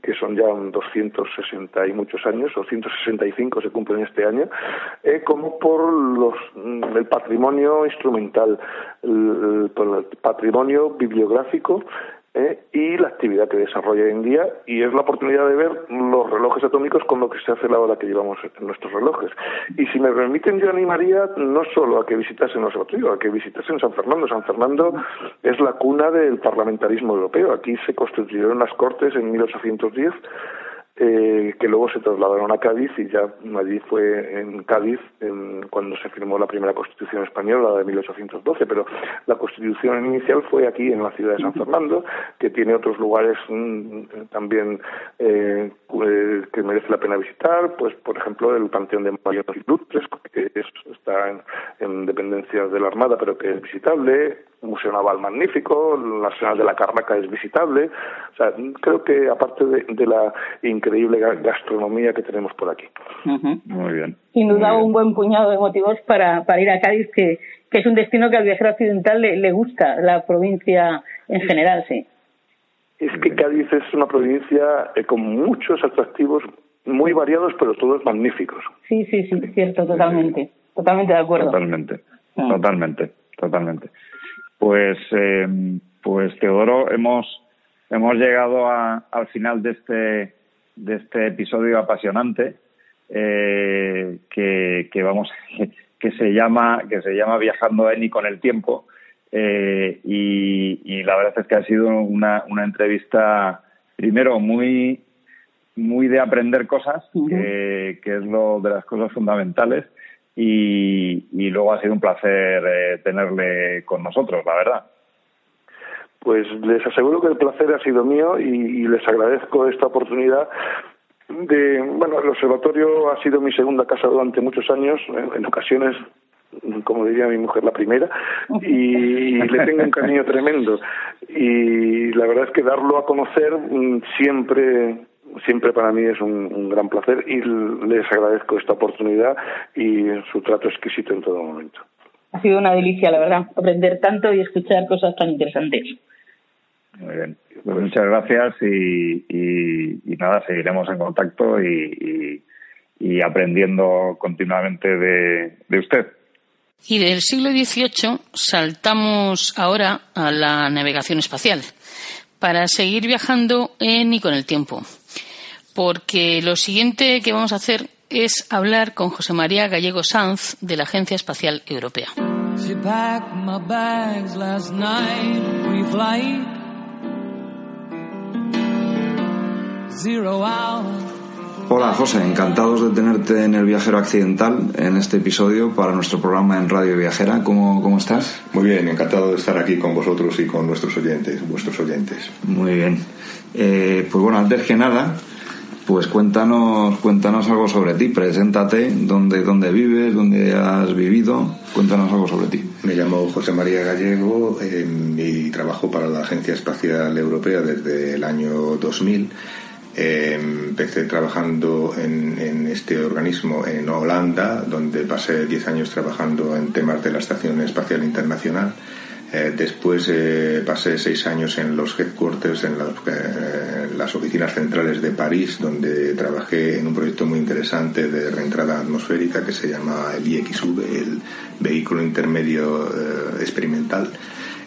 que son ya 260 y muchos años, 265 se cumplen este año, eh, como por los, mm, el patrimonio instrumental, el patrimonio bibliográfico ¿eh? y la actividad que desarrolla hoy en día y es la oportunidad de ver los relojes atómicos con lo que se hace la hora que llevamos en nuestros relojes. Y si me permiten, yo animaría no solo a que visitasen los a que visitasen San Fernando. San Fernando es la cuna del parlamentarismo europeo. Aquí se constituyeron las Cortes en 1810 eh, que luego se trasladaron a Cádiz y ya allí fue en Cádiz cuando se firmó la primera Constitución española, la de 1812, pero la Constitución inicial fue aquí en la ciudad de San Fernando, que tiene otros lugares mm, también eh, eh, que merece la pena visitar, pues por ejemplo el Panteón de Mariano Ilustres, que está en, en dependencias de la Armada, pero que es visitable, Museo Naval magnífico, la Nacional de la Carraca es visitable. O sea, creo que aparte de, la increíble gastronomía que tenemos por aquí. Muy bien. Sin duda un buen puñado de motivos para, para ir a Cádiz, que, que es un destino que al viajero occidental le, le gusta, la provincia en general, sí. Es que Cádiz es una provincia eh, con muchos atractivos muy variados, pero todos magníficos. Sí, sí, sí, cierto, totalmente. Totalmente de acuerdo. Totalmente, mm. totalmente, totalmente. Pues, eh, pues Teodoro, hemos, hemos llegado al final de este, de este episodio apasionante eh, que, que, vamos que se llama que se llama Viajando Eni con el tiempo eh, y, la verdad es que ha sido una, una entrevista primero muy muy de aprender cosas que, que, es lo de las cosas fundamentales y, y luego ha sido un placer eh, tenerle con nosotros la verdad pues les aseguro que el placer ha sido mío y les agradezco esta oportunidad de, bueno, el observatorio ha sido mi segunda casa durante muchos años, en, ocasiones como diría mi mujer, la primera, y le tengo un cariño tremendo. Y la verdad es que darlo a conocer mm, siempre siempre para mí es un, gran placer y les agradezco esta oportunidad y su trato exquisito en todo momento. Ha sido una delicia, la verdad, aprender tanto y escuchar cosas tan interesantes. Muy bien. Pues muchas gracias y, y, nada, seguiremos en contacto y, y aprendiendo continuamente de, de, usted. Y del siglo XVIII saltamos ahora a la navegación espacial para seguir viajando en y con el tiempo. Porque lo siguiente que vamos a hacer es hablar con José María Gallego Sanz de la Agencia Espacial Europea. Hola José, encantados de tenerte en el Viajero Accidental en este episodio para nuestro programa en Radio Viajera. ¿Cómo, cómo estás? Muy bien, encantado de estar aquí con vosotros y con nuestros oyentes, vuestros oyentes. Muy bien. Eh, pues bueno, antes que nada, pues cuéntanos, cuéntanos algo sobre ti, preséntate, dónde, dónde vives, dónde has vivido, cuéntanos algo sobre ti. Me llamo José María Gallego eh, y trabajo para la Agencia Espacial Europea desde el año 2000 eh, empecé trabajando en, este organismo en Holanda, donde pasé 10 años trabajando en temas de la Estación Espacial Internacional. Eh, después eh, pasé seis años en los headquarters, en las oficinas centrales de París, donde trabajé en un proyecto muy interesante de reentrada atmosférica que se llama el IXV, el Vehículo Intermedio Experimental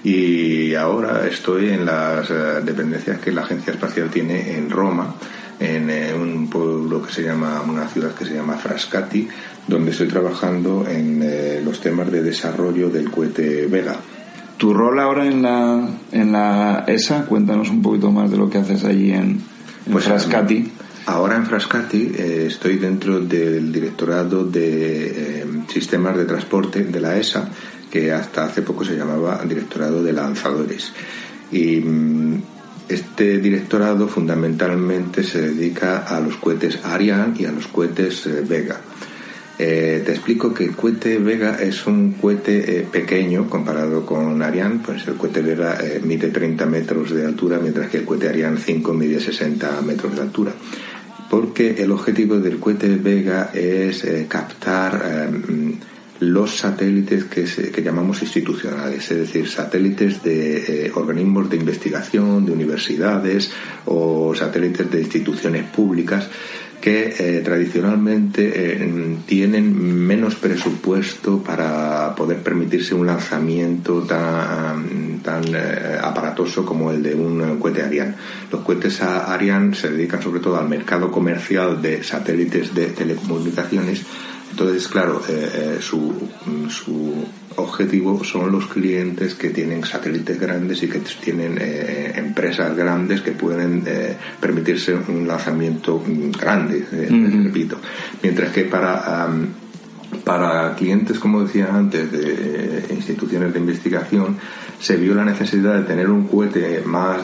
y ahora estoy en las eh, dependencias que la Agencia Espacial tiene en Roma, en eh, un pueblo que se llama, una ciudad que se llama Frascati, donde estoy trabajando en eh, los temas de desarrollo del cohete Vega. ¿Tu rol ahora en la, en la ESA? Cuéntanos un poquito más de lo que haces allí en, pues Frascati. Ahora en Frascati estoy dentro del directorado de sistemas de transporte de la ESA que hasta hace poco se llamaba Directorado de Lanzadores. Y mm, este directorado fundamentalmente se dedica a los cohetes Ariane y a los cohetes eh, Vega. Eh, te explico que el cohete Vega es un cohete eh, pequeño comparado con Ariane, pues el cohete Vega mide 30 metros de altura, mientras que el cohete Ariane 5 mide 60 metros de altura. Porque el objetivo del cohete Vega es captar los satélites que, llamamos institucionales, es decir, satélites de eh, organismos de investigación, de universidades o satélites de instituciones públicas que eh, tradicionalmente eh, tienen menos presupuesto para poder permitirse un lanzamiento tan, tan aparatoso como el de un cohete Ariane. Los cohetes Ariane se dedican sobre todo al mercado comercial de satélites de telecomunicaciones entonces, claro, eh, eh, su, su, objetivo son los clientes que tienen satélites grandes y que tienen eh, empresas grandes que pueden permitirse un lanzamiento grande, repito. Mientras que para, para clientes, como decía antes, de instituciones de investigación, se vio la necesidad de tener un cohete más,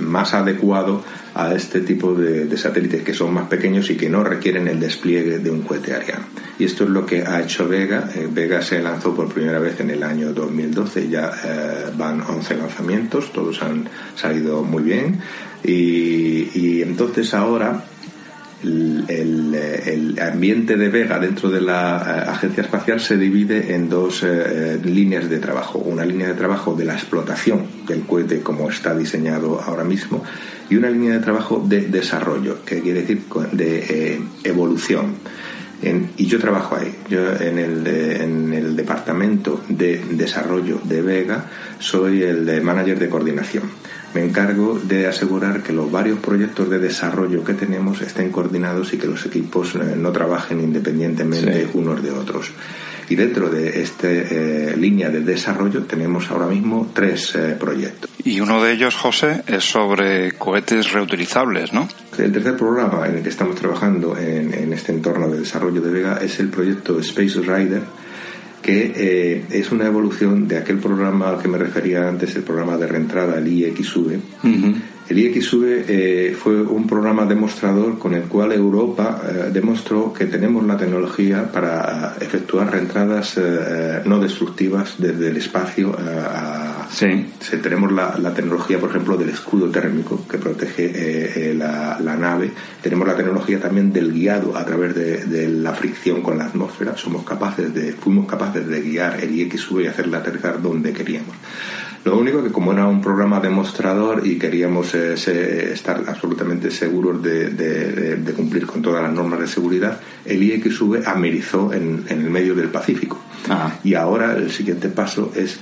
más adecuado a este tipo de, satélites que son más pequeños y que no requieren el despliegue de un cohete Ariane. Y esto es lo que ha hecho Vega. Eh, Vega se lanzó por primera vez en el año 2012, ya eh, van 11 lanzamientos, todos han salido muy bien. Y entonces ahora el, ambiente de Vega dentro de la eh, agencia espacial se divide en dos eh, líneas de trabajo. Una línea de trabajo de la explotación del cohete como está diseñado ahora mismo y una línea de trabajo de desarrollo, que quiere decir de eh, evolución. y yo trabajo ahí. Yo en el, en el departamento de desarrollo de Vega soy el manager de coordinación. Me encargo de asegurar que los varios proyectos de desarrollo que tenemos estén coordinados y que los equipos eh, no trabajen independientemente unos de otros. Y dentro de esta eh, línea de desarrollo tenemos ahora mismo tres eh, proyectos. Y uno de ellos, José, es sobre cohetes reutilizables, ¿no? El tercer programa en el que estamos trabajando en, en este entorno de desarrollo de Vega es el proyecto Space Rider, que eh, es una evolución de aquel programa al que me refería antes, el programa de reentrada, el IXV. El IXV eh, fue un programa demostrador con el cual Europa eh, demostró que tenemos la tecnología para efectuar reentradas no destructivas desde el espacio a Sí. tenemos la, tecnología, por ejemplo, del escudo térmico que protege eh, eh, la, nave. Tenemos la tecnología también del guiado a través de, la fricción con la atmósfera. Somos capaces de, fuimos capaces de guiar el IXV y hacerle aterrizar donde queríamos. Lo único que como era un programa demostrador y queríamos eh, estar absolutamente seguros de, cumplir con todas las normas de seguridad, el IXV amerizó en, el medio del Pacífico. Ah. Y ahora el siguiente paso es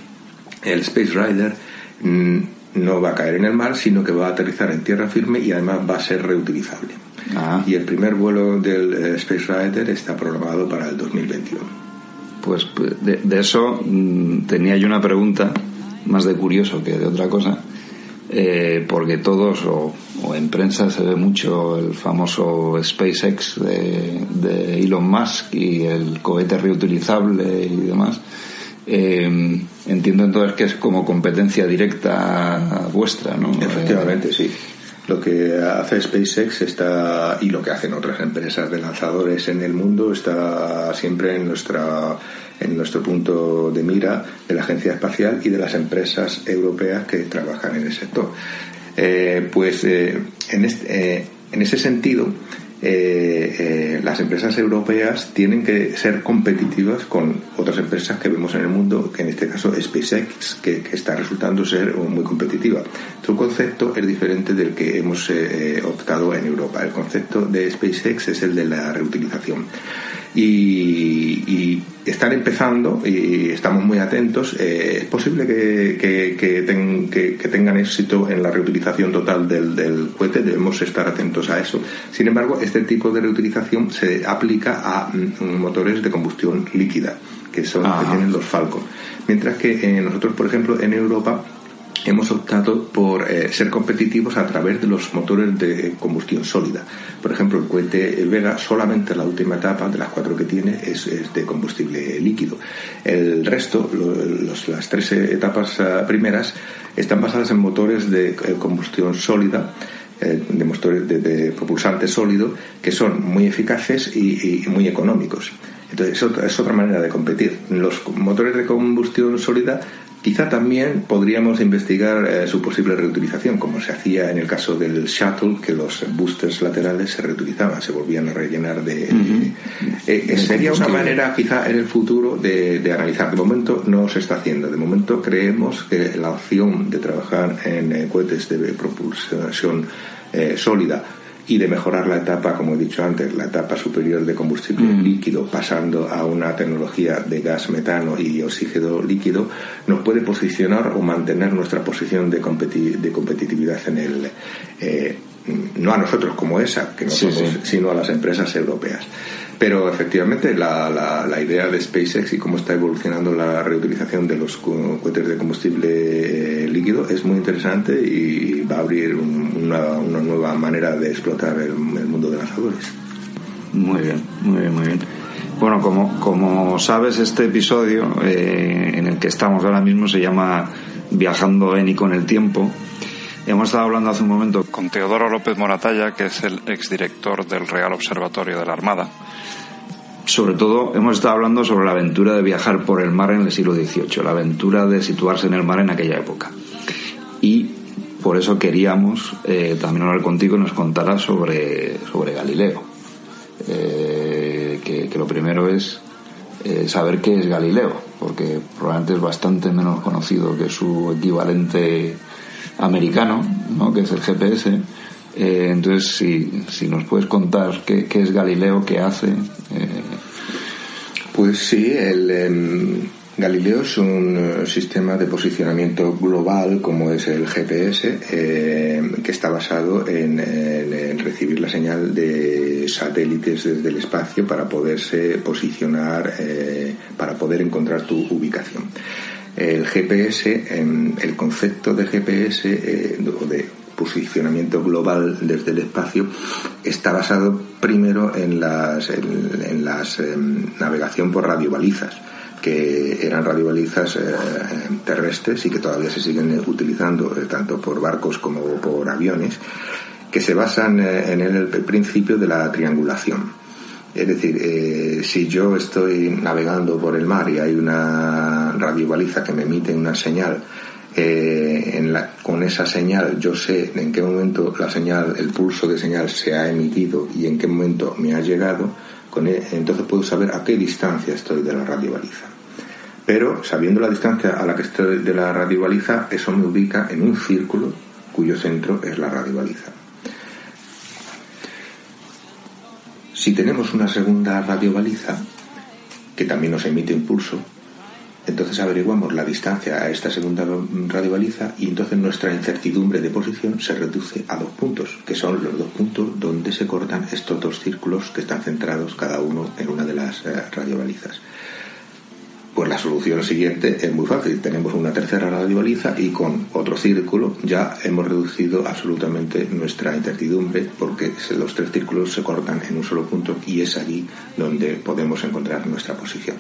el Space Rider mm, no va a caer en el mar, sino que va a aterrizar en tierra firme y además va a ser reutilizable. Ah. Y el primer vuelo del eh, Space Rider está programado para el 2021. Pues, pues de, eso mm, tenía yo una pregunta, más de curioso que de otra cosa, eh, porque todos, o, en prensa se ve mucho el famoso SpaceX de, de Elon Musk y el cohete reutilizable y demás. Eh, entiendo entonces que es como competencia directa vuestra, ¿no? Efectivamente, sí. Lo que hace SpaceX está y lo que hacen otras empresas de lanzadores en el mundo está siempre en nuestra en nuestro punto de mira de la agencia espacial y de las empresas europeas que trabajan en el sector. Eh, pues eh, en, este, en ese sentido eh, eh, las empresas europeas tienen que ser competitivas con otras empresas que vemos en el mundo, que en este caso SpaceX, que, está resultando ser muy competitiva. Su concepto es diferente del que hemos eh, optado en Europa. El concepto de SpaceX es el de la reutilización y, están empezando y estamos muy atentos. Eh, es posible que, que, tengan éxito en la reutilización total del, del, cohete, debemos estar atentos a eso. Sin embargo, este tipo de reutilización se aplica a mm, motores de combustión líquida, que son los que tienen los Falcon. Mientras que eh, nosotros, por ejemplo, en Europa hemos optado por eh, ser competitivos a través de los motores de combustión sólida. Por ejemplo, el cohete Vega, solamente la última etapa de las cuatro que tiene es, de combustible líquido. El resto, las tres etapas eh, primeras, están basadas en motores de eh, combustión sólida de motores de, propulsante sólido que son muy eficaces y, muy económicos. Entonces es otra, es otra manera de competir. Los motores de combustión sólida Quizá también podríamos investigar eh, su posible reutilización, como se hacía en el caso del shuttle, que los boosters laterales se reutilizaban, se volvían a rellenar de... Eh, eh, sería una manera quizá en el futuro de, de, analizar. De momento no se está haciendo. De momento creemos que la opción de trabajar en cohetes de propulsión sólida y de mejorar la etapa, como he dicho antes, la etapa superior de combustible mm. líquido, pasando a una tecnología de gas metano y oxígeno líquido, nos puede posicionar o mantener nuestra posición de, de competitividad en el. Eh, no a nosotros como esa, que no somos, sino a las empresas europeas. Pero efectivamente la, la, idea de SpaceX y cómo está evolucionando la reutilización de los cohetes de combustible eh, líquido es muy interesante y va a abrir una, una, nueva manera de explotar el, mundo de lanzadores. Muy bien, muy bien, muy bien. Bueno, como, como sabes, este episodio eh, en el que estamos ahora mismo se llama Viajando en y con el tiempo. Hemos estado hablando hace un momento con Teodoro López Moratalla, que es el exdirector del Real Observatorio de la Armada sobre todo hemos estado hablando sobre la aventura de viajar por el mar en el siglo XVIII, la aventura de situarse en el mar en aquella época. Y por eso queríamos eh, también hablar contigo y nos contaras sobre, sobre Galileo. Eh, que, lo primero es eh, saber qué es Galileo, porque probablemente es bastante menos conocido que su equivalente americano, ¿no? que es el GPS entonces, si, si nos puedes contar qué, qué es Galileo, qué hace. Pues sí, el, em, Galileo es un eh, sistema de posicionamiento global como es el GPS eh, que está basado en, recibir la señal de satélites desde el espacio para poderse posicionar, eh, para poder encontrar tu ubicación. El GPS, el concepto de GPS o de posicionamiento global desde el espacio está basado primero en las, en, las em, navegación por radiobalizas que eran radiobalizas eh, terrestres y que todavía se siguen utilizando eh, tanto por barcos como por aviones, que se basan eh, en el, principio de la triangulación. Es decir, si yo estoy navegando por el mar y hay una radiobaliza que me emite una señal, en la, con esa señal yo sé en qué momento la señal, el pulso de señal se ha emitido y en qué momento me ha llegado, e, entonces puedo saber a qué distancia estoy de la radiobaliza. Pero sabiendo la distancia a la que estoy de la radiobaliza, eso me ubica en un círculo cuyo centro es la radiobaliza. Si tenemos una segunda radiobaliza, que también nos emite impulso, entonces averiguamos la distancia a esta segunda radiobaliza y entonces nuestra incertidumbre de posición se reduce a dos puntos, que son los dos puntos donde se cortan estos dos círculos que están centrados cada uno en una de las eh, radiobalizas. Pues la solución siguiente es muy fácil. Tenemos una tercera radiobaliza y con otro círculo ya hemos reducido absolutamente nuestra incertidumbre porque los tres círculos se cortan en un solo punto y es allí donde podemos encontrar nuestra posición.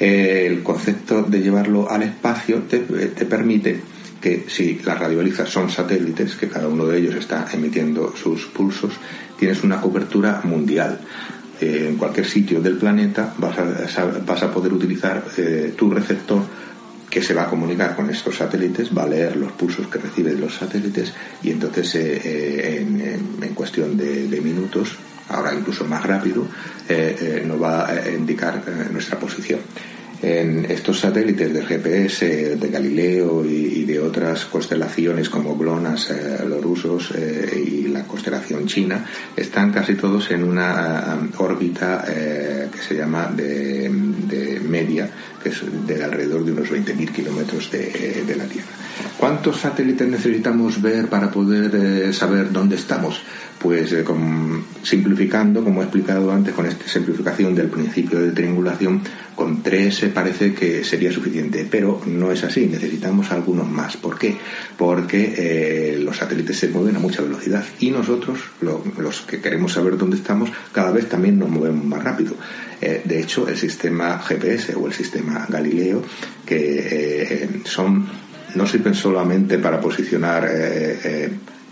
El concepto de llevarlo al espacio te, te permite que si las radiobalizas son satélites, que cada uno de ellos está emitiendo sus pulsos, tienes una cobertura mundial. En cualquier sitio del planeta vas a, poder utilizar eh, tu receptor que se va a comunicar con estos satélites, va a leer los pulsos que reciben los satélites y entonces eh, eh, en, cuestión de, minutos, ahora incluso más rápido, nos va a indicar nuestra posición. En estos satélites del GPS, de Galileo y, de otras constelaciones como GLONASS, eh, los rusos eh, y la constelación china, están casi todos en una eh, órbita que se llama de, media, que es de alrededor de unos 20.000 kilómetros de, la Tierra. ¿Cuántos satélites necesitamos ver para poder saber dónde estamos? pues eh, simplificando, como he explicado antes, con esta simplificación del principio de triangulación, con tres parece que sería suficiente, pero no es así, necesitamos algunos más. ¿Por qué? Porque eh, los satélites se mueven a mucha velocidad y nosotros, los que queremos saber dónde estamos, cada vez también nos movemos más rápido. Eh, de hecho, el sistema GPS o el sistema Galileo, que son no sirven solamente para posicionar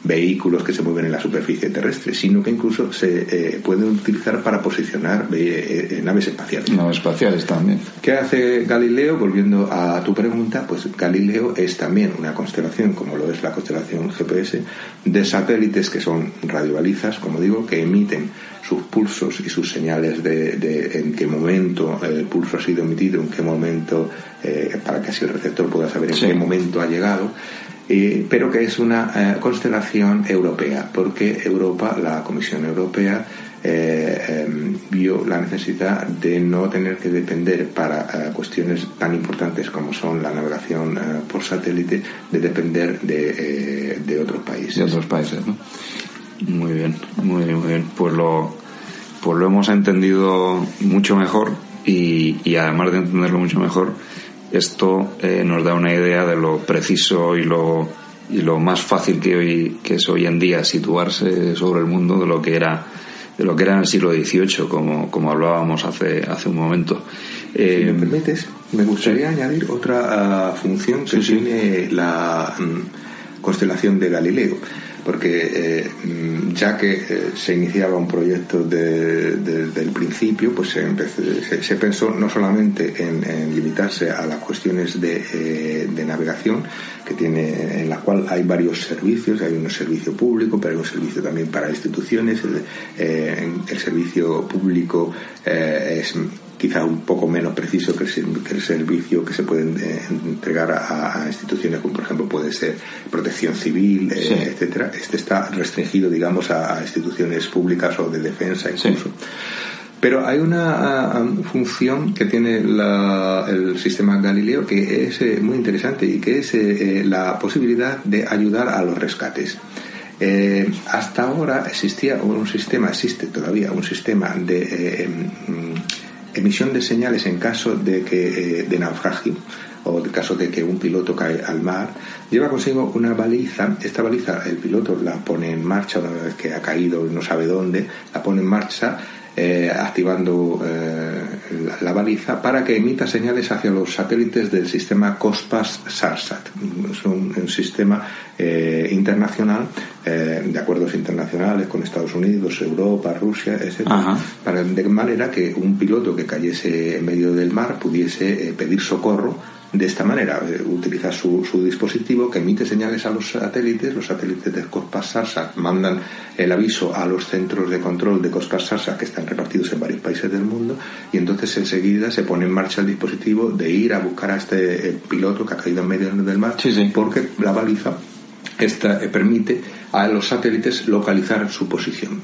vehículos que se mueven en la superficie terrestre, sino que incluso se eh, pueden utilizar para posicionar eh, eh, naves espaciales. Naves espaciales también. ¿Qué hace Galileo? Volviendo a tu pregunta, pues Galileo es también una constelación, como lo es la constelación GPS, de satélites que son radiobalizas, como digo, que emiten sus pulsos y sus señales de, en qué momento el pulso ha sido emitido, en qué momento, para que así el receptor pueda saber en qué momento ha llegado pero que es una eh, constelación europea, porque Europa, la Comisión Europea, eh, em, vio la necesidad de no tener que depender para eh, cuestiones tan importantes como son la navegación por satélite, de depender de, de, otros países. De otros países, ¿no? Muy bien, muy bien. Pues lo, pues lo hemos entendido mucho mejor y, y además de entenderlo mucho mejor, esto eh, nos da una idea de lo preciso y lo, y lo más fácil que, hoy, que es hoy en día situarse sobre el mundo de lo que era de lo que era en el siglo XVIII, como, como hablábamos hace, hace un momento. si me eh, permites, me gustaría añadir otra ah, función que tiene la mm, constelación de Galileo porque eh, mm, ya que eh, se iniciaba un proyecto desde el principio, pues se, pensó no solamente en, limitarse a las cuestiones de, eh, de, navegación, que tiene, en la cual hay varios servicios, hay un servicio público, pero hay un servicio también para instituciones, el servicio público es quizá un poco menos preciso que el, servicio que se puede eh, entregar a, instituciones como por ejemplo puede ser protección civil, eh, etcétera. Este está restringido, digamos, a, instituciones públicas o de defensa incluso. Pero hay una función que tiene el sistema Galileo que es eh, muy interesante y que es la posibilidad de ayudar a los rescates. hasta ahora existía un sistema, existe todavía un sistema de em, emisión de señales en caso de, que, eh, de naufragio o en caso de que un piloto cae al mar, lleva consigo una baliza. Esta baliza el piloto la pone en marcha una vez que ha caído y no sabe dónde, la pone en marcha eh, activando eh, la, baliza para que emita señales hacia los satélites del sistema COSPAS-SARSAT. Es un, sistema eh, internacional de acuerdos internacionales con Estados Unidos, Europa, Rusia, etc. Para, de manera que un piloto que cayese en medio del mar pudiese pedir socorro de esta manera. Eh, utiliza su, su, dispositivo que emite señales a los satélites. Los satélites de Cospas Sarsa mandan el aviso a los centros de control de Cospas Sarsa que están repartidos en varios países del mundo y entonces enseguida se pone en marcha el dispositivo de ir a buscar a este eh, piloto que ha caído en medio del mar porque la baliza esta, eh, permite a los satélites localizar su posición.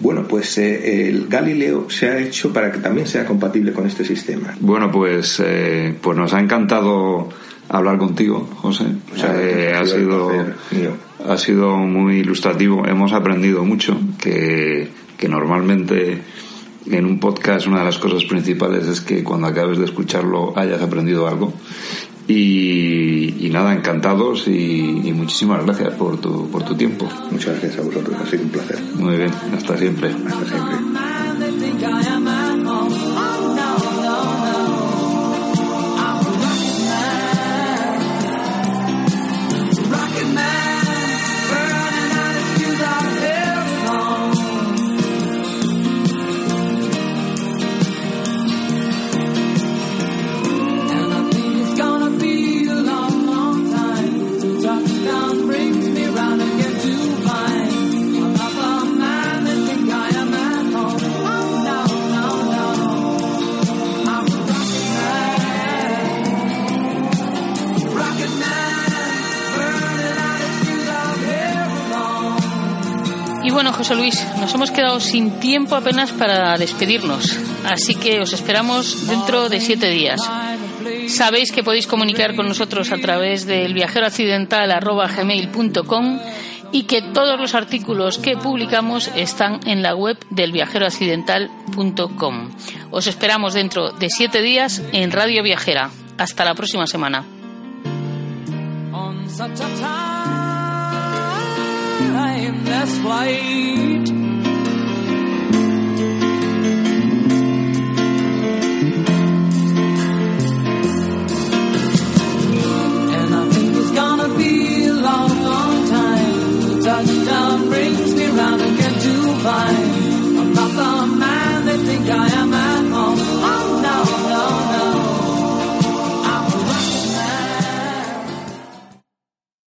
Bueno, pues eh, el Galileo se ha hecho para que también sea compatible con este sistema. Bueno, pues, eh, pues nos ha encantado hablar contigo, José. Eh, ha, sido, ha sido muy ilustrativo. Hemos aprendido mucho, que, que normalmente en un podcast una de las cosas principales es que cuando acabes de escucharlo hayas aprendido algo y, nada, encantados y, muchísimas gracias por tu, por tu tiempo. Muchas gracias a vosotros, ha sido un placer. Muy bien, hasta siempre. Hasta siempre. Luis, nos hemos quedado sin tiempo apenas para despedirnos, así que os esperamos dentro de siete días. Sabéis que podéis comunicar con nosotros a través del viajeroaccidental.gmail.com y que todos los artículos que publicamos están en la web del viajeroaccidental.com. Os esperamos dentro de siete días en Radio Viajera. Hasta la próxima semana. timeless flight. And I think it's gonna be a long, long time. Touchdown brings me round again to find I'm not the man they think I am.